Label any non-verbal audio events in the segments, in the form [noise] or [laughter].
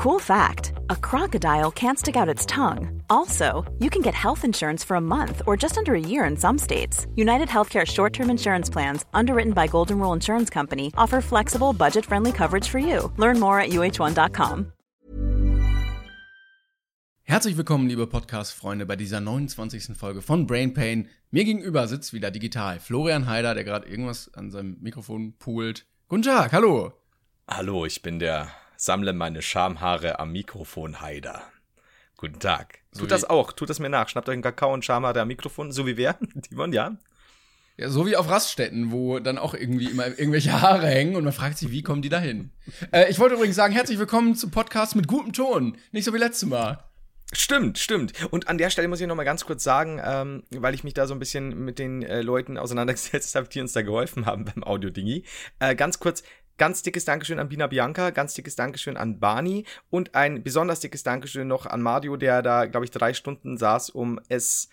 Cool fact a crocodile can't stick out its tongue. Also, you can get health insurance for a month or just under a year in some states. United Healthcare short term insurance plans, underwritten by Golden Rule Insurance Company, offer flexible, budget friendly coverage for you. Learn more at uh1.com. Herzlich willkommen, liebe Podcast-Freunde, bei dieser 29. Folge von Brain Pain. Mir gegenüber sitzt wieder digital Florian Heider, der gerade irgendwas an seinem Mikrofon poolt. Guten Tag, hallo. Hallo, ich bin der Sammle meine Schamhaare am Mikrofon Heider. Guten Tag. So Tut das auch, tut das mir nach. Schnappt euch einen Kakao und Schamhaare am Mikrofon, so wie wer? [laughs] Timon, ja? Ja, so wie auf Raststätten, wo dann auch irgendwie immer irgendwelche Haare hängen und man fragt sich, wie kommen die da hin? Äh, ich wollte übrigens sagen, herzlich willkommen zum Podcast mit gutem Ton. Nicht so wie letztes Mal. Stimmt, stimmt. Und an der Stelle muss ich noch mal ganz kurz sagen, ähm, weil ich mich da so ein bisschen mit den äh, Leuten auseinandergesetzt [laughs] habe, die uns da geholfen haben beim Audio-Dingi. Äh, ganz kurz, ganz dickes Dankeschön an Bina Bianca, ganz dickes Dankeschön an Barney und ein besonders dickes Dankeschön noch an Mario, der da, glaube ich, drei Stunden saß, um es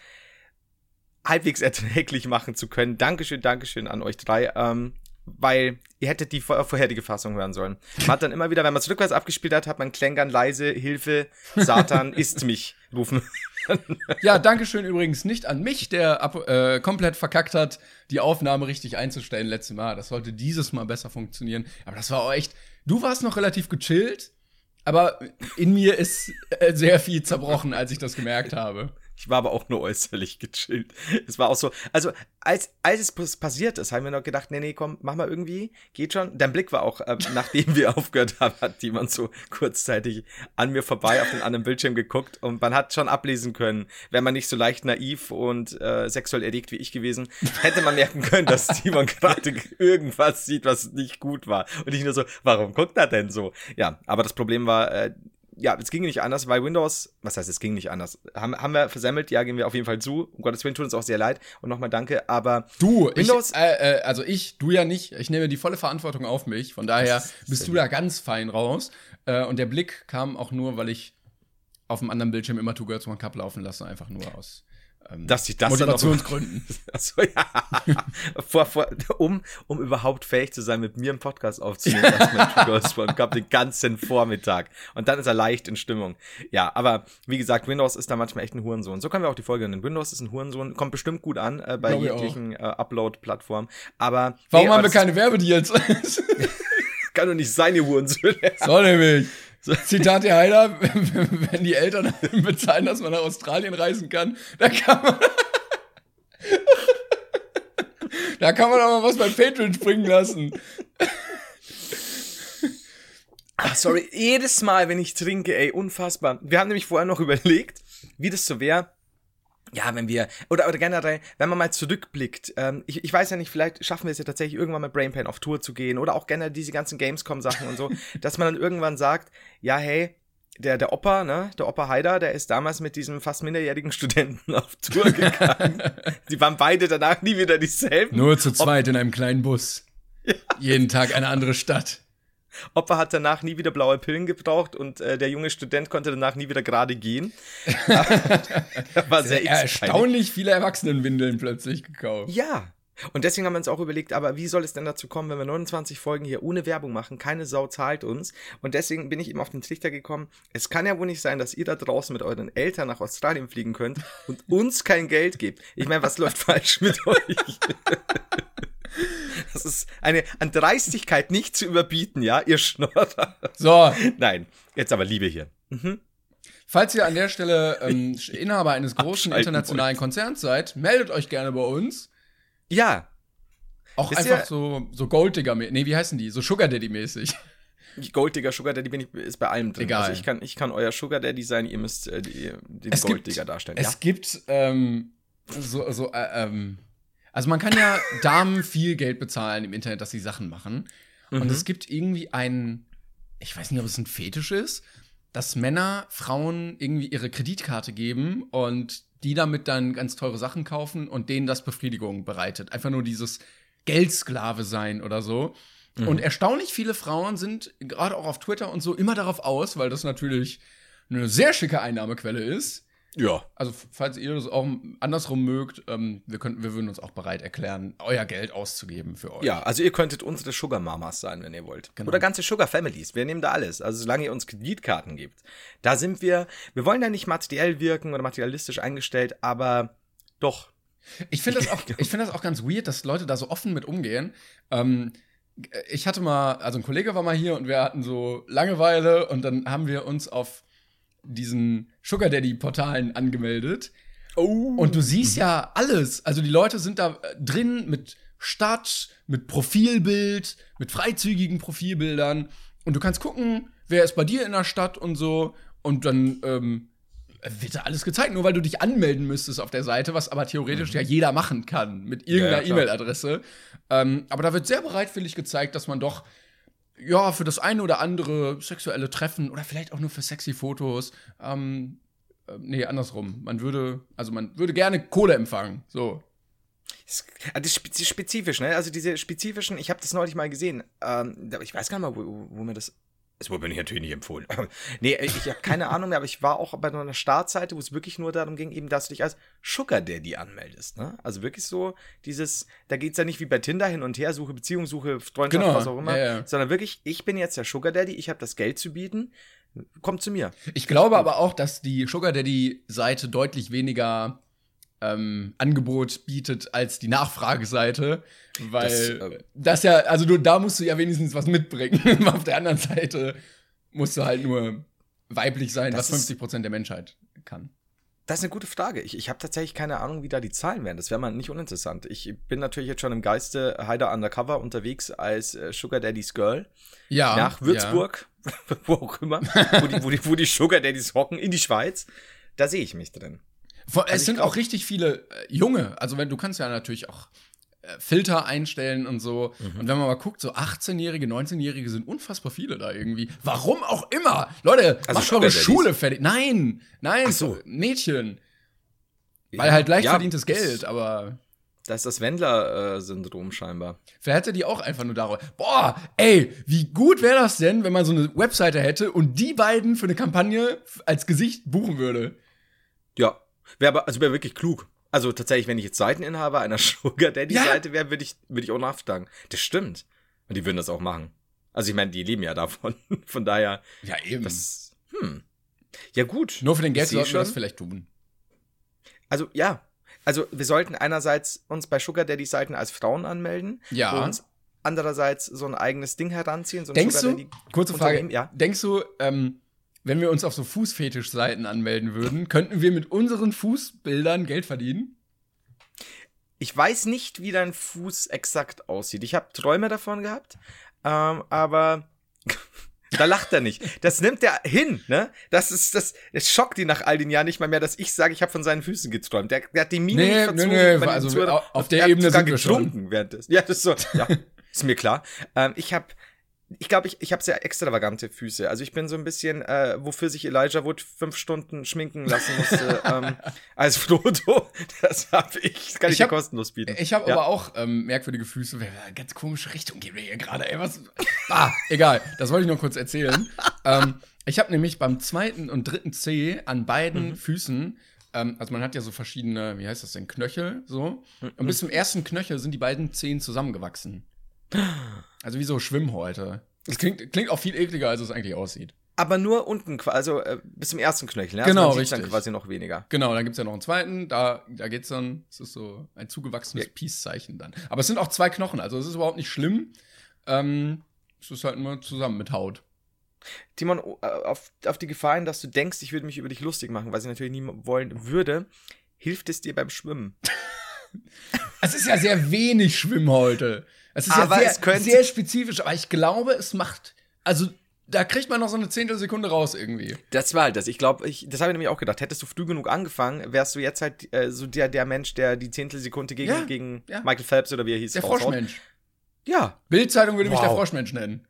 halbwegs [laughs] erträglich machen zu können. Dankeschön, Dankeschön an euch drei. Ähm, weil ihr hättet die vor vorherige Fassung hören sollen. Man hat dann immer wieder, wenn man es rückwärts abgespielt hat, hat man Klängern leise, Hilfe, Satan isst mich rufen. [laughs] Ja, Dankeschön übrigens nicht an mich, der ab, äh, komplett verkackt hat, die Aufnahme richtig einzustellen letztes Mal. Das sollte dieses Mal besser funktionieren. Aber das war auch echt. Du warst noch relativ gechillt, aber in mir ist äh, sehr viel zerbrochen, als ich das gemerkt habe. Ich war aber auch nur äußerlich gechillt. Es war auch so, also als, als es pass- passiert ist, haben wir noch gedacht, nee, nee, komm, mach mal irgendwie, geht schon. Dein Blick war auch, äh, nachdem wir [laughs] aufgehört haben, hat jemand so kurzzeitig an mir vorbei auf den anderen Bildschirm geguckt und man hat schon ablesen können, wäre man nicht so leicht naiv und äh, sexuell erregt wie ich gewesen, hätte man merken können, dass Simon [laughs] gerade irgendwas sieht, was nicht gut war. Und ich nur so, warum guckt er denn so? Ja, aber das Problem war, äh, ja, es ging nicht anders, weil Windows, was heißt, es ging nicht anders? Haben, haben wir versemmelt, ja, gehen wir auf jeden Fall zu. Um Gottes Willen tut uns auch sehr leid. Und nochmal danke, aber Du, Windows- ich, äh, äh, also ich, du ja nicht. Ich nehme die volle Verantwortung auf mich. Von daher bist du da ganz fein raus. Äh, und der Blick kam auch nur, weil ich auf dem anderen Bildschirm immer Two Girls One Cup laufen lasse, einfach nur aus dass sich das Motivationsgründen. [laughs] Achso, ja. [laughs] vor, vor, um, um überhaupt fähig zu sein, mit mir einen Podcast aufzunehmen, erstmal Two Girls One Cup den ganzen Vormittag. Und dann ist er leicht in Stimmung. Ja, aber wie gesagt, Windows ist da manchmal echt ein Hurensohn. So können wir auch die Folge nennen. Windows ist ein Hurensohn, kommt bestimmt gut an äh, bei Glaub ich auch. jeglichen äh, Upload-Plattformen. Aber Warum nee, haben wir keine Werbedeals? [laughs] kann doch nicht sein, ihr Hurensöhne. so nämlich. Zitat der Heiler, [laughs] wenn die Eltern [laughs] bezahlen, dass man nach Australien reisen kann, da kann man. [laughs] da kann man aber was bei Patreon springen lassen. Ach, sorry, jedes Mal, wenn ich trinke, ey, unfassbar. Wir haben nämlich vorher noch überlegt, wie das so wäre. Ja, wenn wir, oder, oder generell, wenn man mal zurückblickt, ähm, ich, ich weiß ja nicht, vielleicht schaffen wir es ja tatsächlich irgendwann mit Brain Pain auf Tour zu gehen oder auch generell diese ganzen Gamescom-Sachen und so, [laughs] dass man dann irgendwann sagt, ja, hey, der, der Opa, ne, der Opa Haider, der ist damals mit diesem fast minderjährigen Studenten auf Tour [laughs] gegangen. Die waren beide danach nie wieder dieselben. Nur zu zweit in einem kleinen Bus. [laughs] Jeden Tag eine andere Stadt. Opa hat danach nie wieder blaue Pillen gebraucht und äh, der junge Student konnte danach nie wieder gerade gehen. [laughs] war sehr Er erstaunlich viele Erwachsenenwindeln plötzlich gekauft. Ja. Und deswegen haben wir uns auch überlegt, aber wie soll es denn dazu kommen, wenn wir 29 Folgen hier ohne Werbung machen? Keine Sau zahlt uns. Und deswegen bin ich eben auf den Trichter gekommen. Es kann ja wohl nicht sein, dass ihr da draußen mit euren Eltern nach Australien fliegen könnt und uns kein Geld gebt. Ich meine, was läuft falsch mit euch? [laughs] [laughs] Das ist eine an Dreistigkeit nicht zu überbieten, ja, ihr Schnorrer. So, Nein, jetzt aber Liebe hier. falls ihr an der Stelle ähm, Inhaber eines [laughs] großen internationalen Konzerns seid, meldet euch gerne bei uns. Ja, Auch Wisst einfach ihr- so, so Golddigger, nee, wie heißen die? So Sugar Daddy mäßig. Golddigger, Sugar Daddy bin ich, ist bei allem drin. Egal. Also ich kann, ich kann euer Sugar Daddy sein, ihr müsst äh, die, den Es gibt- Golddigger darstellen. Es gibt ähm, so, so äh, ähm, also man kann ja Damen viel Geld bezahlen im Internet, dass sie Sachen machen. Und Mhm. es gibt irgendwie einen, ich weiß nicht, ob es ein Fetisch ist, dass Männer Frauen irgendwie ihre Kreditkarte geben und die damit dann ganz teure Sachen kaufen und denen das Befriedigung bereitet. Einfach nur dieses Geldsklave sein oder so. Mhm. Und erstaunlich viele Frauen sind gerade auch auf Twitter und so immer darauf aus, weil das natürlich eine sehr schicke Einnahmequelle ist, Ja. Also, falls ihr das auch andersrum mögt, ähm, wir, könnten, wir würden uns auch bereit erklären, euer Geld auszugeben für euch. Ja, also ihr könntet unsere Sugar Mamas sein, wenn ihr wollt. Genau. Oder ganze Sugar Families. Wir nehmen da alles. Also solange ihr uns Kreditkarten gibt. Da sind wir, wir wollen ja nicht materiell wirken oder materialistisch eingestellt, aber doch. Ich finde das, [laughs] auch, ich find das auch ganz weird, dass Leute da so offen mit umgehen. Ähm, ich hatte mal, also ein Kollege war mal hier und wir hatten so Langeweile und dann haben wir uns auf diesen Sugar Daddy Portalen angemeldet. Oh. Und du siehst ja alles. Also die Leute sind da äh, drin mit Stadt, mit Profilbild, mit freizügigen Profilbildern. Und du kannst gucken, wer ist bei dir in der Stadt und so. Und dann ähm, wird da alles gezeigt, nur weil du dich anmelden müsstest auf der Seite, was aber theoretisch ja jeder machen kann mit irgendeiner Ja, ja. E-Mail-Adresse. Ähm, aber da wird sehr bereitwillig gezeigt, dass man doch ja, für das eine oder andere sexuelle Treffen oder vielleicht auch nur für sexy Fotos. Ähm, äh, nee, andersrum. Man würde, also man würde gerne Kohle empfangen. So. Das ah, das ist spe- spezifisch, ne? Also diese spezifischen, ich habe das neulich mal gesehen. Ähm, ich weiß gar nicht mal, wo, wo mir das. Es wurde mir natürlich nicht empfohlen. [laughs] nee, ich habe keine Ahnung mehr, aber ich war auch bei einer Startseite, wo es wirklich nur darum ging, eben, dass du dich als Sugar Daddy anmeldest. Ne? Also wirklich so dieses, da geht's ja nicht wie bei Tinder hin und her, suche Beziehung, suche Freundschaft, Genau, was auch immer, ja, ja. sondern wirklich, ich bin jetzt der Sugar Daddy, ich habe das Geld zu bieten, kommt zu mir. Ich glaube aber auch, dass die Sugar Daddy-Seite deutlich weniger ähm, Angebot bietet als die Nachfrageseite, weil Das, das, äh, ja, also du, da musst du ja wenigstens was mitbringen. [laughs] Auf der anderen Seite musst du halt nur weiblich sein, Das was ist- 50 Prozent der Menschheit kann. Das ist eine gute Frage. Ich, ich habe tatsächlich keine Ahnung, wie da die Zahlen wären. Das wäre mal nicht uninteressant. Ich bin natürlich jetzt schon im Geiste Heider Undercover unterwegs als äh, Sugar Daddy's Girl Ja. nach Würzburg, [laughs] wo auch immer, wo die, wo, die, wo die Sugar Daddies hocken, in die Schweiz. Da sehe ich mich drin. Vor, es Also ich sind glaub- auch richtig viele äh, junge, also wenn du kannst ja natürlich auch äh, Filter einstellen und so. Mhm. Und wenn man mal guckt, so 18-Jährige, 19-Jährige sind unfassbar viele da irgendwie. Warum auch immer. Leute, Also macht eure? Schule fertig. Nein, nein, so. Mädchen. Weil halt leicht Ja, verdientes das- Geld, aber Das ist das Wendler-Syndrom scheinbar. vielleicht hätte die auch einfach nur darüber. Boah, ey, wie gut wäre das denn, wenn man so eine Webseite hätte und die beiden für eine Kampagne als Gesicht buchen würde? Ja, wäre aber, also wäre wirklich klug. Also tatsächlich, wenn ich jetzt Seiteninhaber einer [laughs] Sugar Daddy-Seite wäre, würde ich, würde ich auch nachfragen. Das stimmt. Und die würden das auch machen. Also ich meine, die leben ja davon. [laughs] Von daher, Ja, eben. das, hm. Ja gut. nur für den Geld sollten wir das vielleicht tun. Also ja, also wir sollten einerseits uns bei Sugar Daddy Seiten als Frauen anmelden Ja. und uns andererseits so ein eigenes Ding heranziehen, so Denkst Sugar du, Daddy kurze Frage, ja. denkst du, ähm, wenn wir uns auf so Fußfetischseiten anmelden würden, könnten wir mit unseren Fußbildern Geld verdienen? Ich weiß nicht, wie dein Fuß exakt aussieht. Ich habe Träume davon gehabt, ähm, aber [laughs] da lacht er nicht. Das nimmt er hin, ne? Das ist das. Es schockt ihn nach all den Jahren nicht mal mehr, dass ich sage, ich habe von seinen Füßen geträumt. Der, der hat die Mine Nee, nicht nee, verzogen. nee, wenn also auf- der er hat Ebene sogar sind wir schon. getrunken währenddessen. Ja, das ist so. Ja, [laughs] ist mir klar. Ähm, ich habe ich glaube, ich, ich habe sehr extravagante Füße. Also ich bin so ein bisschen, äh, wofür sich Elijah Wood fünf Stunden schminken lassen musste [laughs] ähm, als Frodo. Das habe ich, das kann ich, Ich dir hab- kostenlos bieten. Ich habe Ja. aber auch ähm, merkwürdige Füße. Ganz komische Richtung gehen wir hier gerade. Ey, was? Ah, egal. Das wollte ich nur kurz erzählen. [laughs] ähm, ich habe nämlich beim zweiten und dritten C an beiden Mhm. Füßen, ähm, also man hat ja so verschiedene, wie heißt das denn, Knöchel, so. Mhm. Und bis zum ersten Knöchel sind die beiden Zehen zusammengewachsen. Also wie so Schwimmhäute. Das klingt, klingt auch viel ekliger, als es eigentlich aussieht. Aber nur unten, also äh, bis zum ersten Knöchel. Ne? Genau, also man sieht's dann quasi noch weniger. Genau, dann gibt's ja noch einen zweiten, da, da geht's dann, es ist so ein zugewachsenes Ja. Peace-Zeichen dann. Aber es sind auch zwei Knochen, also es ist überhaupt nicht schlimm. Ähm, es ist halt nur zusammen mit Haut. Timon, äh, auf, auf die Gefahr hin, dass du denkst, ich würde mich über dich lustig machen, was ich natürlich nie wollen würde, hilft es dir beim Schwimmen. [laughs] Es ist ja sehr wenig Schwimmhäute. Es ist Aber ja sehr, sehr spezifisch, aber ich glaube, es macht, also da kriegt man noch so eine Zehntelsekunde raus irgendwie. Das war halt das. Ich glaube, ich, das habe ich nämlich auch gedacht. Hättest du früh genug angefangen, wärst du jetzt halt äh, so der, der Mensch, der die Zehntelsekunde gegen, Ja, gegen ja. Michael Phelps oder wie er hieß. Der raushaut. Froschmensch. Ja. Bildzeitung würde mich der Wow. Froschmensch nennen.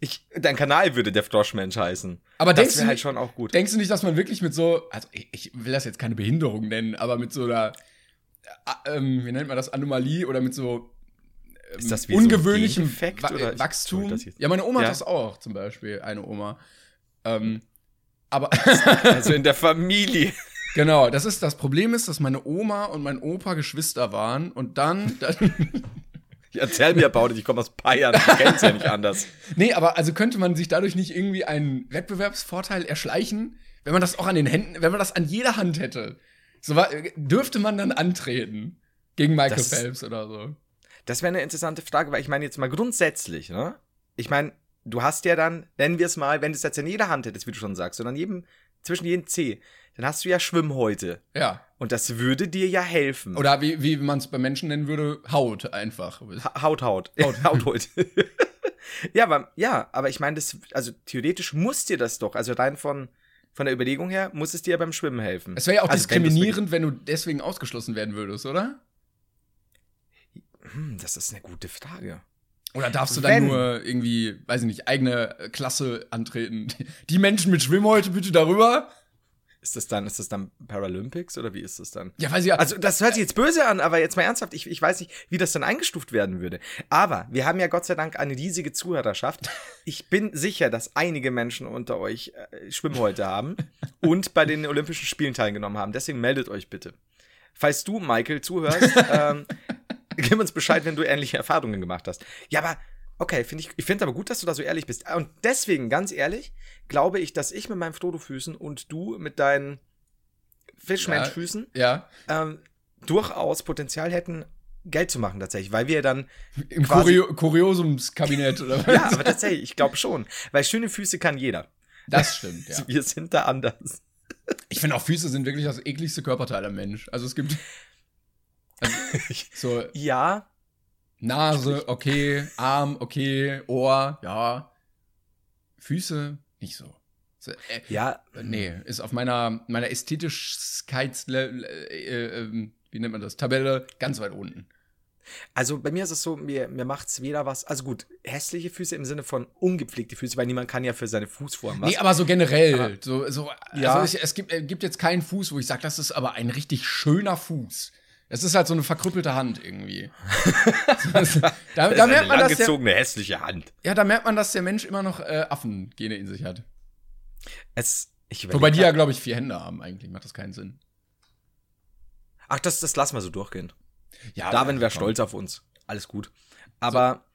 Ich, dein Kanal würde der Froschmensch heißen. Aber das denkst du wäre halt nicht- schon auch gut. Denkst du nicht, dass man wirklich mit so, also ich, ich will das jetzt keine Behinderung nennen, aber mit so einer, äh, ähm, wie nennt man das, Anomalie oder mit so Ist das wie so ein ungewöhnlichem Gendefekt, Wa oder? Ich- Wachstum? Ja, meine Oma Ja. hat das auch zum Beispiel, eine Oma. Ähm, aber [laughs] Also in der Familie. Genau, das ist das Problem ist, dass meine Oma und mein Opa Geschwister waren und dann, dann [laughs] Ja, Erzähl mir about it, ich komme aus Bayern, ich kenn's ja nicht anders. [laughs] Nee, aber also könnte man sich dadurch nicht irgendwie einen Wettbewerbsvorteil erschleichen, wenn man das auch an den Händen, wenn man das an jeder Hand hätte. So war, dürfte man dann antreten gegen Michael Das- Phelps oder so. Das wäre eine interessante Frage, weil ich meine jetzt mal grundsätzlich, ne? Ich meine, du hast ja dann, nennen wir es mal, wenn du es jetzt in jeder Hand hättest, wie du schon sagst, sondern jedem, zwischen jedem C, dann hast du ja Schwimmhäute. Ja. Und das würde dir ja helfen. Oder wie, wie man es bei Menschen nennen würde, Haut einfach. Ha- Haut, Haut. Haut, Haut, Haut. ja, aber, ja, aber ich meine, das, also theoretisch muss dir das doch, also rein von, von der Überlegung her, muss es dir beim Schwimmen helfen. Es wäre ja auch Also, wenn diskriminierend, wenn du deswegen ausgeschlossen werden würdest, oder? Hm, das ist eine gute Frage. Oder darfst du dann Wenn. nur irgendwie, weiß ich nicht, eigene Klasse antreten? [laughs] Die Menschen mit Schwimmhäute bitte darüber? Ist das dann, ist das dann Paralympics oder wie ist das dann? Ja, weiß ich ja. Also, das hört sich jetzt böse an, aber jetzt mal ernsthaft, ich, ich weiß nicht, wie das dann eingestuft werden würde. Aber wir haben ja Gott sei Dank eine riesige Zuhörerschaft. [laughs] Ich bin sicher, dass einige Menschen unter euch äh, Schwimmhäute haben und bei den Olympischen Spielen teilgenommen haben. Deswegen meldet euch bitte. Falls du, Michael, zuhörst, [laughs] ähm, gib uns Bescheid, wenn du ähnliche Erfahrungen gemacht hast. Ja, aber okay, finde ich, ich finde aber gut, dass du da so ehrlich bist. Und deswegen, ganz ehrlich, glaube ich, dass ich mit meinen Frodo-Füßen und du mit deinen Fischmensch-Füßen ja. ähm, durchaus Potenzial hätten, Geld zu machen tatsächlich, weil wir dann, Im Kurio Kuriosumskabinett oder was? [laughs] ja, aber tatsächlich, ich glaube schon, weil schöne Füße kann jeder. Das stimmt, [laughs] ja. Wir sind da anders. Ich finde auch Füße sind wirklich das ekligste Körperteil am Mensch. Also es gibt [laughs] also, [laughs] so Ja, Nase, okay, Arm, okay, Ohr, ja. Füße, nicht so. so äh, ja, nee, ist auf meiner, meiner Ästhetischkeits, äh, äh, wie nennt man das, Tabelle ganz weit unten. also bei mir ist es so, mir, mir macht's weder was, also gut, hässliche Füße im Sinne von ungepflegte Füße, weil niemand kann ja für seine Fußform was. Nee, aber so generell. Aber- so, so, Ja. also es, es gibt, äh, gibt jetzt keinen Fuß, wo ich sage, das ist aber ein richtig schöner Fuß. Es ist halt so eine verkrüppelte Hand irgendwie. da, [laughs] Das ist da eine merkt man, dass der, hässliche Hand. ja, da merkt man, dass der Mensch immer noch äh, Affengene in sich hat. Es, ich Wobei die ja, glaube ich, vier Hände haben eigentlich. Macht das keinen Sinn. Ach, das, das lassen wir so durchgehen. Ja, Darwin wäre stolz auf uns. Alles gut. Aber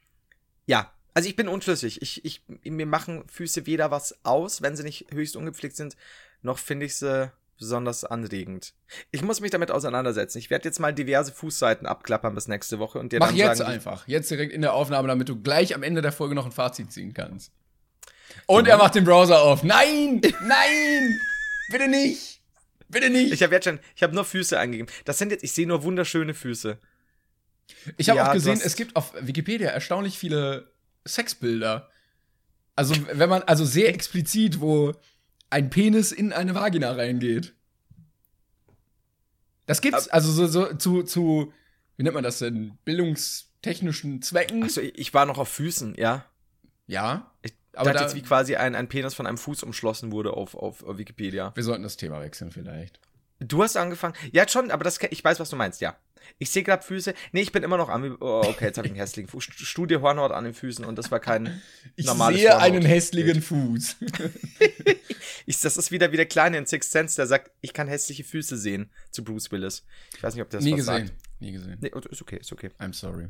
ja, also ich bin unschlüssig. Ich, ich, mir machen Füße weder was aus, wenn sie nicht höchst ungepflegt sind, noch finde ich sie besonders anregend. Ich muss mich damit auseinandersetzen. Ich werde jetzt mal diverse Fußseiten abklappern bis nächste Woche und dir Mach dann jetzt sagen, einfach. Jetzt direkt in der Aufnahme, damit du gleich am Ende der Folge noch ein Fazit ziehen kannst. Und er macht den Browser auf. Nein! Nein! Bitte nicht! Bitte nicht! Ich habe jetzt schon, ich habe nur Füße eingegeben. Das sind jetzt, ich sehe nur wunderschöne Füße. Ich habe Ja, auch gesehen, es gibt auf Wikipedia erstaunlich viele Sexbilder. Also, wenn man, also sehr explizit, wo ein Penis in eine Vagina reingeht. Das gibt's, also so, so zu, zu, wie nennt man das denn? Bildungstechnischen Zwecken. Achso, ich war noch auf Füßen, ja. Ja. Ich Aber dachte da- jetzt, wie quasi ein, ein Penis von einem Fuß umschlossen wurde auf, auf Wikipedia. Wir sollten das Thema wechseln vielleicht. Du hast angefangen. Ja, schon, aber das, ich weiß, was du meinst, ja. Ich sehe gerade Füße. Nee, ich bin immer noch an. Oh, okay, jetzt habe ich einen hässlichen Fuß. Studie Hornhaut an den Füßen und das war kein Ich normales sehe Hornhaut. einen hässlichen Fuß. [laughs] Ich, das ist wieder wie der Kleine in Sixth Sense, der sagt, ich kann hässliche Füße sehen zu Bruce Willis. Ich weiß nicht, ob der das Nie was gesehen. sagt. Nie gesehen. Nee, ist okay, ist okay. I'm sorry.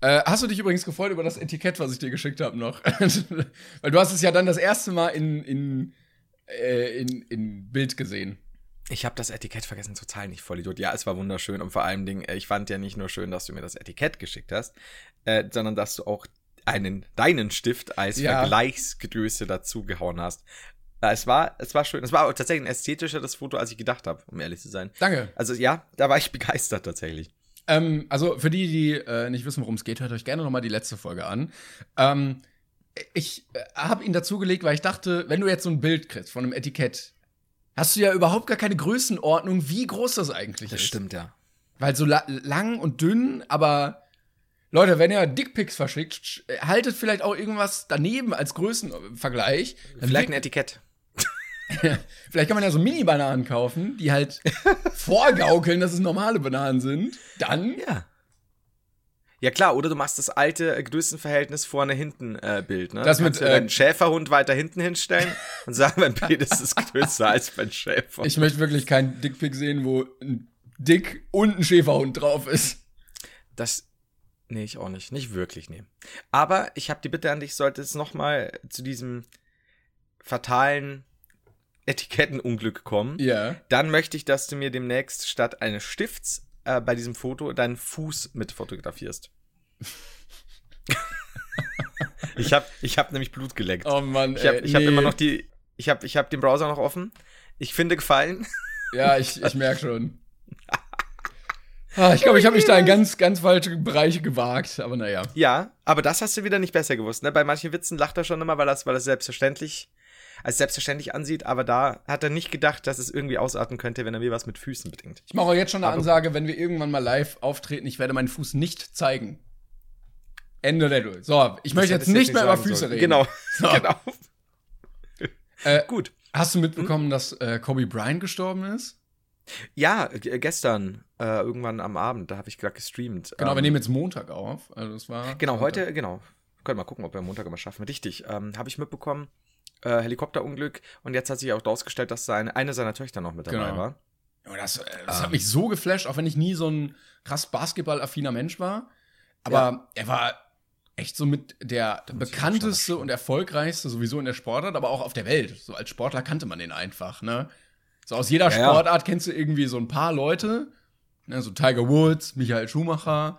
Äh, hast du dich übrigens gefreut über das Etikett, was ich dir geschickt habe noch? [laughs] Weil du hast es ja dann das erste Mal in, in, äh, in, in Bild gesehen. Ich habe das Etikett vergessen, total nicht Vollidiot. Ja, es war wunderschön und vor allem Dingen, äh, ich fand ja nicht nur schön, dass du mir das Etikett geschickt hast, äh, sondern dass du auch einen, deinen Stift als Ja. Vergleichsgröße dazu gehauen hast. Äh, es war, es war schön. Es war tatsächlich ein ästhetischeres Foto, als ich gedacht habe, um ehrlich zu sein. Danke. Also ja, da war ich [laughs] begeistert tatsächlich. Ähm, also für die, die äh, nicht wissen, worum es geht, hört euch gerne noch mal die letzte Folge an. Ähm, ich äh, habe ihn dazugelegt, weil ich dachte, wenn du jetzt so ein Bild kriegst von einem Etikett, hast du ja überhaupt gar keine Größenordnung, wie groß das eigentlich ist. ja. Weil so la lang und dünn, aber Leute, wenn ihr Dickpics verschickt, sch- haltet vielleicht auch irgendwas daneben als Größenvergleich. Dann Vielleicht ein Etikett. [laughs] vielleicht kann man ja so Mini-Bananen kaufen, die halt [laughs] vorgaukeln, dass es normale Bananen sind. Dann Ja. Ja klar, oder du machst das alte äh, Größenverhältnis vorne-hinten-Bild. ne? Das mit, äh, Schäferhund weiter hinten hinstellen und sagen, mein Penis ist größer als mein Schäfer. Ich möchte wirklich keinen Dickpick sehen, wo ein Dick und ein Schäferhund drauf ist. Das. Nee, ich auch nicht. Nicht wirklich, nee. Aber ich habe die Bitte an dich, sollte es nochmal zu diesem fatalen Etikettenunglück kommen, Ja. dann möchte ich, dass du mir demnächst statt eines Stifts äh, bei diesem Foto deinen Fuß mit fotografierst. [laughs] ich habe ich hab nämlich Blut geleckt. Oh Mann, ich habe ey, ich hab nee. immer noch die. Ich habe ich hab den Browser noch offen. Ich finde gefallen. [laughs] Ja, ich, ich merke schon. [laughs] Ah, ich glaube, ich habe mich da in ganz, ganz falsche Bereiche gewagt, aber naja. Ja, aber das hast du wieder nicht besser gewusst. Ne? Bei manchen Witzen lacht er schon immer, weil das, weil das selbstverständlich als selbstverständlich ansieht, aber da hat er nicht gedacht, dass es irgendwie ausarten könnte, wenn er mir was mit Füßen bedingt. Ich mache jetzt schon eine Aber- Ansage, wenn wir irgendwann mal live auftreten, ich werde meinen Fuß nicht zeigen. Ende der Duell. So, ich möchte jetzt nicht mehr über Füße sollen. reden. Genau. So. [laughs] genau. Äh, Gut. Hast du mitbekommen, dass äh, Kobe Bryant gestorben ist? Ja, gestern, äh, irgendwann am Abend, da habe ich gerade gestreamt. Genau, ähm, wir nehmen jetzt Montag auf. Also es war Genau, heute, genau. Können wir mal gucken, ob wir Montag immer schaffen. Richtig, ähm, habe ich mitbekommen, äh, Helikopterunglück und jetzt hat sich auch rausgestellt, dass seine, eine seiner Töchter noch mit dabei Genau. war. Ja, das, äh, das Ähm. hat mich so geflasht, auch wenn ich nie so ein krass basketballaffiner Mensch war. Aber Ja. er war echt so mit der bekannteste und erfolgreichste sowieso in der Sportart, aber auch auf der Welt. So als Sportler kannte man den einfach, ne? So aus jeder Ja, ja. Sportart kennst du irgendwie so ein paar Leute, ne? so Tiger Woods, Michael Schumacher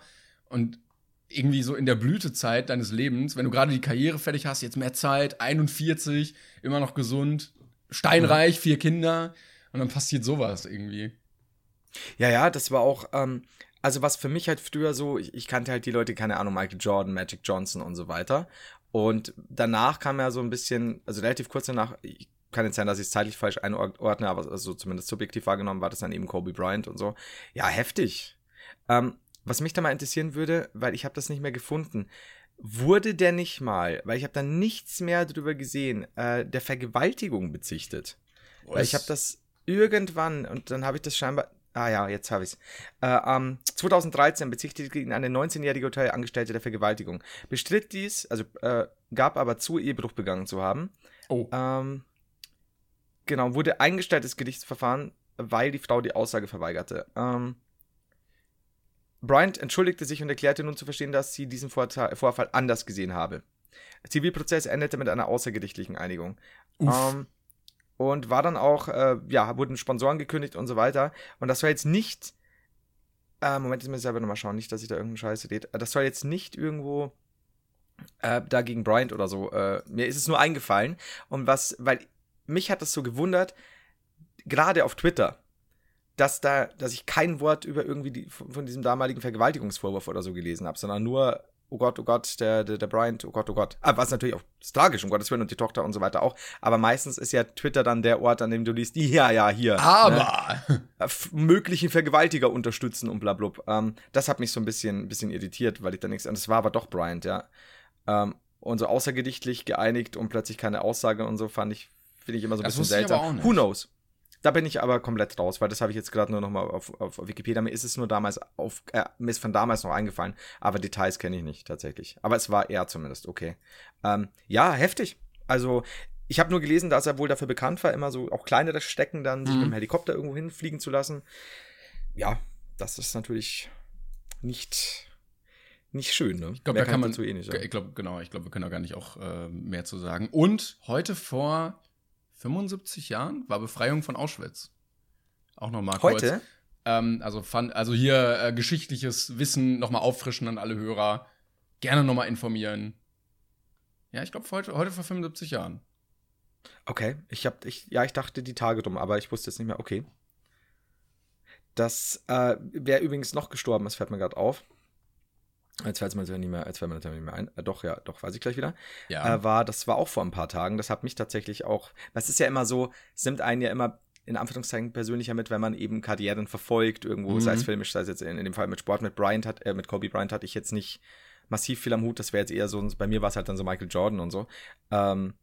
und irgendwie so in der Blütezeit deines Lebens, wenn du gerade die Karriere fertig hast, jetzt mehr Zeit, 41, immer noch gesund, steinreich, vier Kinder und dann passiert sowas irgendwie. Ja, ja, das war auch, ähm, also was für mich halt früher so, ich, ich kannte halt die Leute, keine Ahnung, Michael Jordan, Magic Johnson und so weiter. Und danach kam ja so ein bisschen, also relativ kurz danach, ich, kann jetzt sein, dass ich es zeitlich falsch einordne, aber also zumindest subjektiv wahrgenommen war das dann eben Kobe Bryant und so. Ja, heftig. Ähm, was mich da mal interessieren würde, weil ich habe das nicht mehr gefunden, wurde der nicht mal, weil ich habe da nichts mehr drüber gesehen, äh, der Vergewaltigung bezichtet? Weil ich habe das irgendwann, und dann habe ich das scheinbar. Ah ja, jetzt habe ich es. Äh, ähm, 2013 bezichtigte ihn eine 19-jährige Hotelangestellte der Vergewaltigung. Bestritt dies, also äh, gab aber zu, Ehebruch begangen zu haben. Oh. Ähm, genau, wurde eingestelltes Gerichtsverfahren, weil die Frau die Aussage verweigerte. Ähm, Bryant entschuldigte sich und erklärte nun zu verstehen, dass sie diesen Vorteil, Vorfall anders gesehen habe. Der Zivilprozess endete mit einer außergerichtlichen Einigung. Uff. Ähm, und war dann auch, äh, ja, wurden Sponsoren gekündigt und so weiter. Und das soll jetzt nicht, äh, Moment, jetzt muss ich selber nochmal schauen, nicht, dass ich da irgendeinen Scheiße rede. Das soll jetzt nicht irgendwo äh, da gegen Bryant oder so. Äh, mir ist es nur eingefallen. Und was, weil mich hat das so gewundert, gerade auf Twitter, dass da, dass ich kein Wort über irgendwie die, von diesem damaligen Vergewaltigungsvorwurf oder so gelesen habe, sondern nur, oh Gott, oh Gott, der, der, der Bryant, oh Gott, oh Gott. Aber was natürlich auch tragisch, um Gottes Willen und die Tochter und so weiter auch. Aber meistens ist ja Twitter dann der Ort, an dem du liest, ja, ja, hier. Ne? Aber f- möglichen Vergewaltiger unterstützen und blablub. Ähm, das hat mich so ein bisschen, bisschen irritiert, weil ich da nichts. Und es war aber doch Bryant, ja. Ähm, und so außergerichtlich geeinigt und plötzlich keine Aussage und so fand ich, finde ich immer so ein Das bisschen seltsam. Who knows? Da bin ich aber komplett raus, weil das habe ich jetzt gerade nur noch mal auf, auf, Wikipedia. Mir ist es nur damals auf, äh, mir ist von damals noch eingefallen, aber Details kenne ich nicht tatsächlich. Aber es war er zumindest, okay. Ähm, ja, heftig. Also, ich habe nur gelesen, dass er wohl dafür bekannt war, immer so auch kleinere Stecken dann sich Mhm. mit dem Helikopter irgendwo hinfliegen zu lassen. Ja, das ist natürlich nicht, nicht schön, ne? ich glaube, da kann man. dazu eh nicht sagen. ich glaube, genau, ich glaube, wir können da gar nicht auch äh, mehr zu sagen. Und heute vor 75 Jahren war Befreiung von Auschwitz. Auch nochmal kurz. Heute? Ähm, also, fand, also hier äh, geschichtliches Wissen nochmal auffrischen an alle Hörer. Gerne nochmal informieren. Ja, ich glaube, heute, heute vor 75 Jahren. Okay, ich hab, ich, ja, ich dachte die Tage drum, aber ich wusste jetzt nicht mehr. Okay. Das, äh, wer übrigens noch gestorben ist, fällt mir gerade auf. Jetzt fällt es mir nicht mehr, jetzt fällt mir nicht mehr ein. Äh, doch, ja, doch, weiß ich gleich wieder. Ja. Äh, war, das war auch vor ein paar Tagen. Das hat mich tatsächlich auch, das ist ja immer so, es nimmt einen ja immer in Anführungszeichen persönlicher mit, wenn man eben Karrieren verfolgt, irgendwo, Mhm. sei es filmisch, sei es jetzt in, in dem Fall mit Sport, mit Bryant hat, äh, mit Kobe Bryant hatte ich jetzt nicht massiv viel am Hut. Das wäre jetzt eher so, bei mir war es halt dann so Michael Jordan und so. Ähm,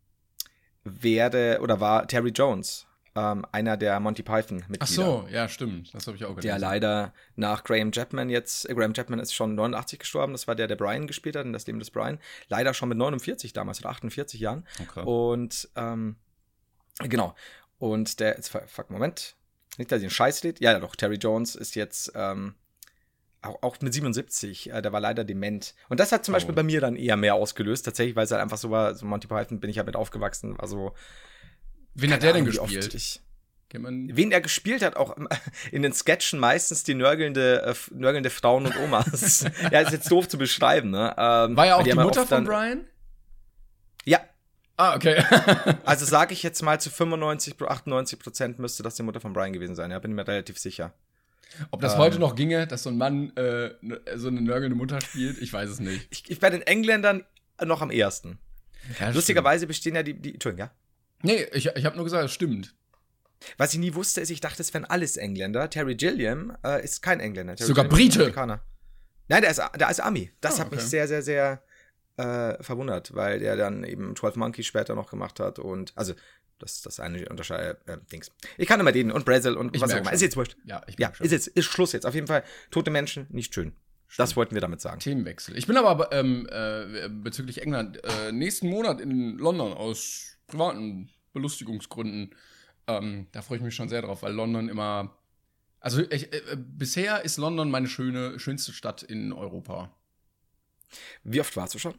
wäre oder war Terry Jones Ähm, einer der Monty Python-Mitglieder. Ach so, ja, stimmt. Das habe ich auch gelesen. Der leider nach Graham Chapman jetzt, äh, Graham Chapman ist schon 89 gestorben, das war der, der Brian gespielt hat, in das Leben des Brian. Leider schon mit 49 damals oder 48 Jahren. Okay. Und, ähm, genau. Und der, jetzt, fuck, Moment. Nicht, dass ich einen Scheiß lädt. Ja, doch, Terry Jones ist jetzt, ähm, auch, auch mit 77, äh, der war leider dement. Und das hat zum Oh. Beispiel bei mir dann eher mehr ausgelöst, tatsächlich, weil es halt einfach so war, so Monty Python bin ich halt mit aufgewachsen, also. Wen hat der denn Ahnung, gespielt? Ich, wen er gespielt hat, auch [laughs] in den Sketchen meistens die nörgelnde, äh, nörgelnde Frauen und Omas. [laughs] ja, ist jetzt doof zu beschreiben, ne? Ähm, War ja auch die, ja Mutter von Brian? Ja, Ah, okay. [laughs] also sage ich jetzt mal zu 95, 98 Prozent müsste das die Mutter von Brian gewesen sein. Ja, bin ich mir relativ sicher. Ob das Ähm. heute noch ginge, dass so ein Mann äh, so eine nörgelnde Mutter spielt, ich weiß es nicht. Ich, ich bei den Engländern noch am ehesten. Ja, Lustigerweise bestehen ja die, die Entschuldigung, ja? Nee, ich, ich habe nur gesagt, es stimmt. Was ich nie wusste, ist, ich dachte, es wären alles Engländer. Terry Gilliam äh, ist kein Engländer. Terry Sogar Gilliam ist Brite. Amerikaner. Nein, der ist, der ist Ami. Das Ah, hat mich okay. sehr, sehr, sehr äh, verwundert, weil der dann eben 12 Monkeys später noch gemacht hat und, also, das das eine Unterscheid, äh, Dings. Ich kann immer den und Brazil und Ich was auch immer. schon. Ist jetzt wurscht. Ja, ich Ja, schon. ist jetzt, ist Schluss jetzt. Auf jeden Fall, tote Menschen, nicht schön. Das wollten wir damit sagen. Themenwechsel. Ich bin aber ähm, äh, bezüglich England äh, nächsten Monat in London aus privaten Belustigungsgründen. Ähm, da freue ich mich schon sehr drauf, weil London immer. Also ich, äh, äh, bisher ist London meine schöne, schönste Stadt in Europa. Wie oft warst du schon?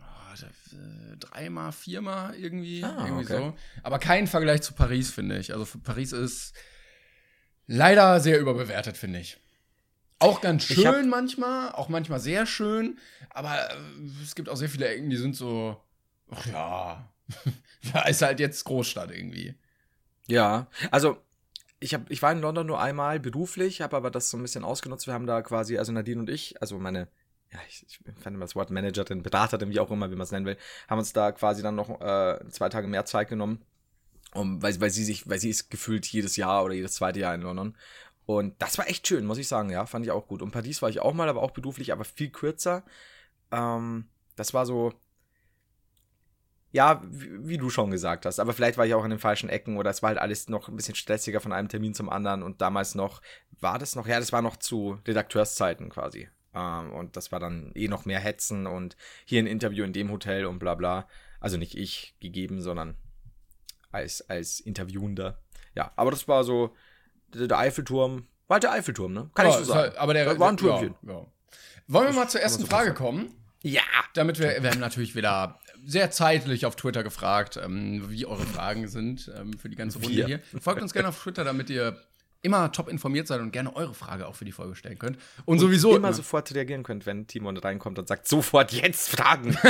Ah, äh, Dreimal, viermal irgendwie. Ah, irgendwie okay. so. Aber kein Vergleich zu Paris, finde ich. Also Paris ist leider sehr überbewertet, finde ich. Auch ganz schön manchmal, auch manchmal sehr schön, aber äh, es gibt auch sehr viele Ecken, die sind so, ach ja, [laughs] da ist halt jetzt Großstadt irgendwie. Ja, also ich, hab, ich war in London nur einmal beruflich, habe aber das so ein bisschen ausgenutzt. Wir haben da quasi, also Nadine und ich, also meine, ja, ich, ich fand immer das Wort Managerin, Beraterin, wie auch immer, wie man es nennen will, haben uns da quasi dann noch äh, zwei Tage mehr Zeit genommen, um, weil, weil sie sich, weil sie ist gefühlt jedes Jahr oder jedes zweite Jahr in London. Und das war echt schön, muss ich sagen, ja, fand ich auch gut. Und Paris war ich auch mal, aber auch beruflich, aber viel kürzer. Ähm, das war so, ja, wie, wie du schon gesagt hast. Aber vielleicht war ich auch in den falschen Ecken oder es war halt alles noch ein bisschen stressiger von einem Termin zum anderen. Und damals noch, war das noch? Ja, das war noch zu Redakteurszeiten quasi. Ähm, und das war dann eh noch mehr Hetzen und hier ein Interview in dem Hotel und bla bla. Also nicht ich gegeben, sondern als, als Interviewender. Ja, aber das war so der, der Eiffelturm. War halt der Eiffelturm, ne? Kann Ja, ich so sagen. halt- aber der war ein ja, Türmchen. ja. Wollen wir mal zur ersten Frage kommen? Ja! Damit wir, wir haben natürlich wieder sehr zeitlich auf Twitter gefragt, ähm, wie eure Fragen sind ähm, für die ganze Runde Wir. hier. Folgt uns gerne auf Twitter, damit ihr immer top informiert seid und gerne eure Frage auch für die Folge stellen könnt. Und sowieso immer sofort reagieren könnt, wenn Timon reinkommt und sagt, sofort jetzt fragen. [laughs]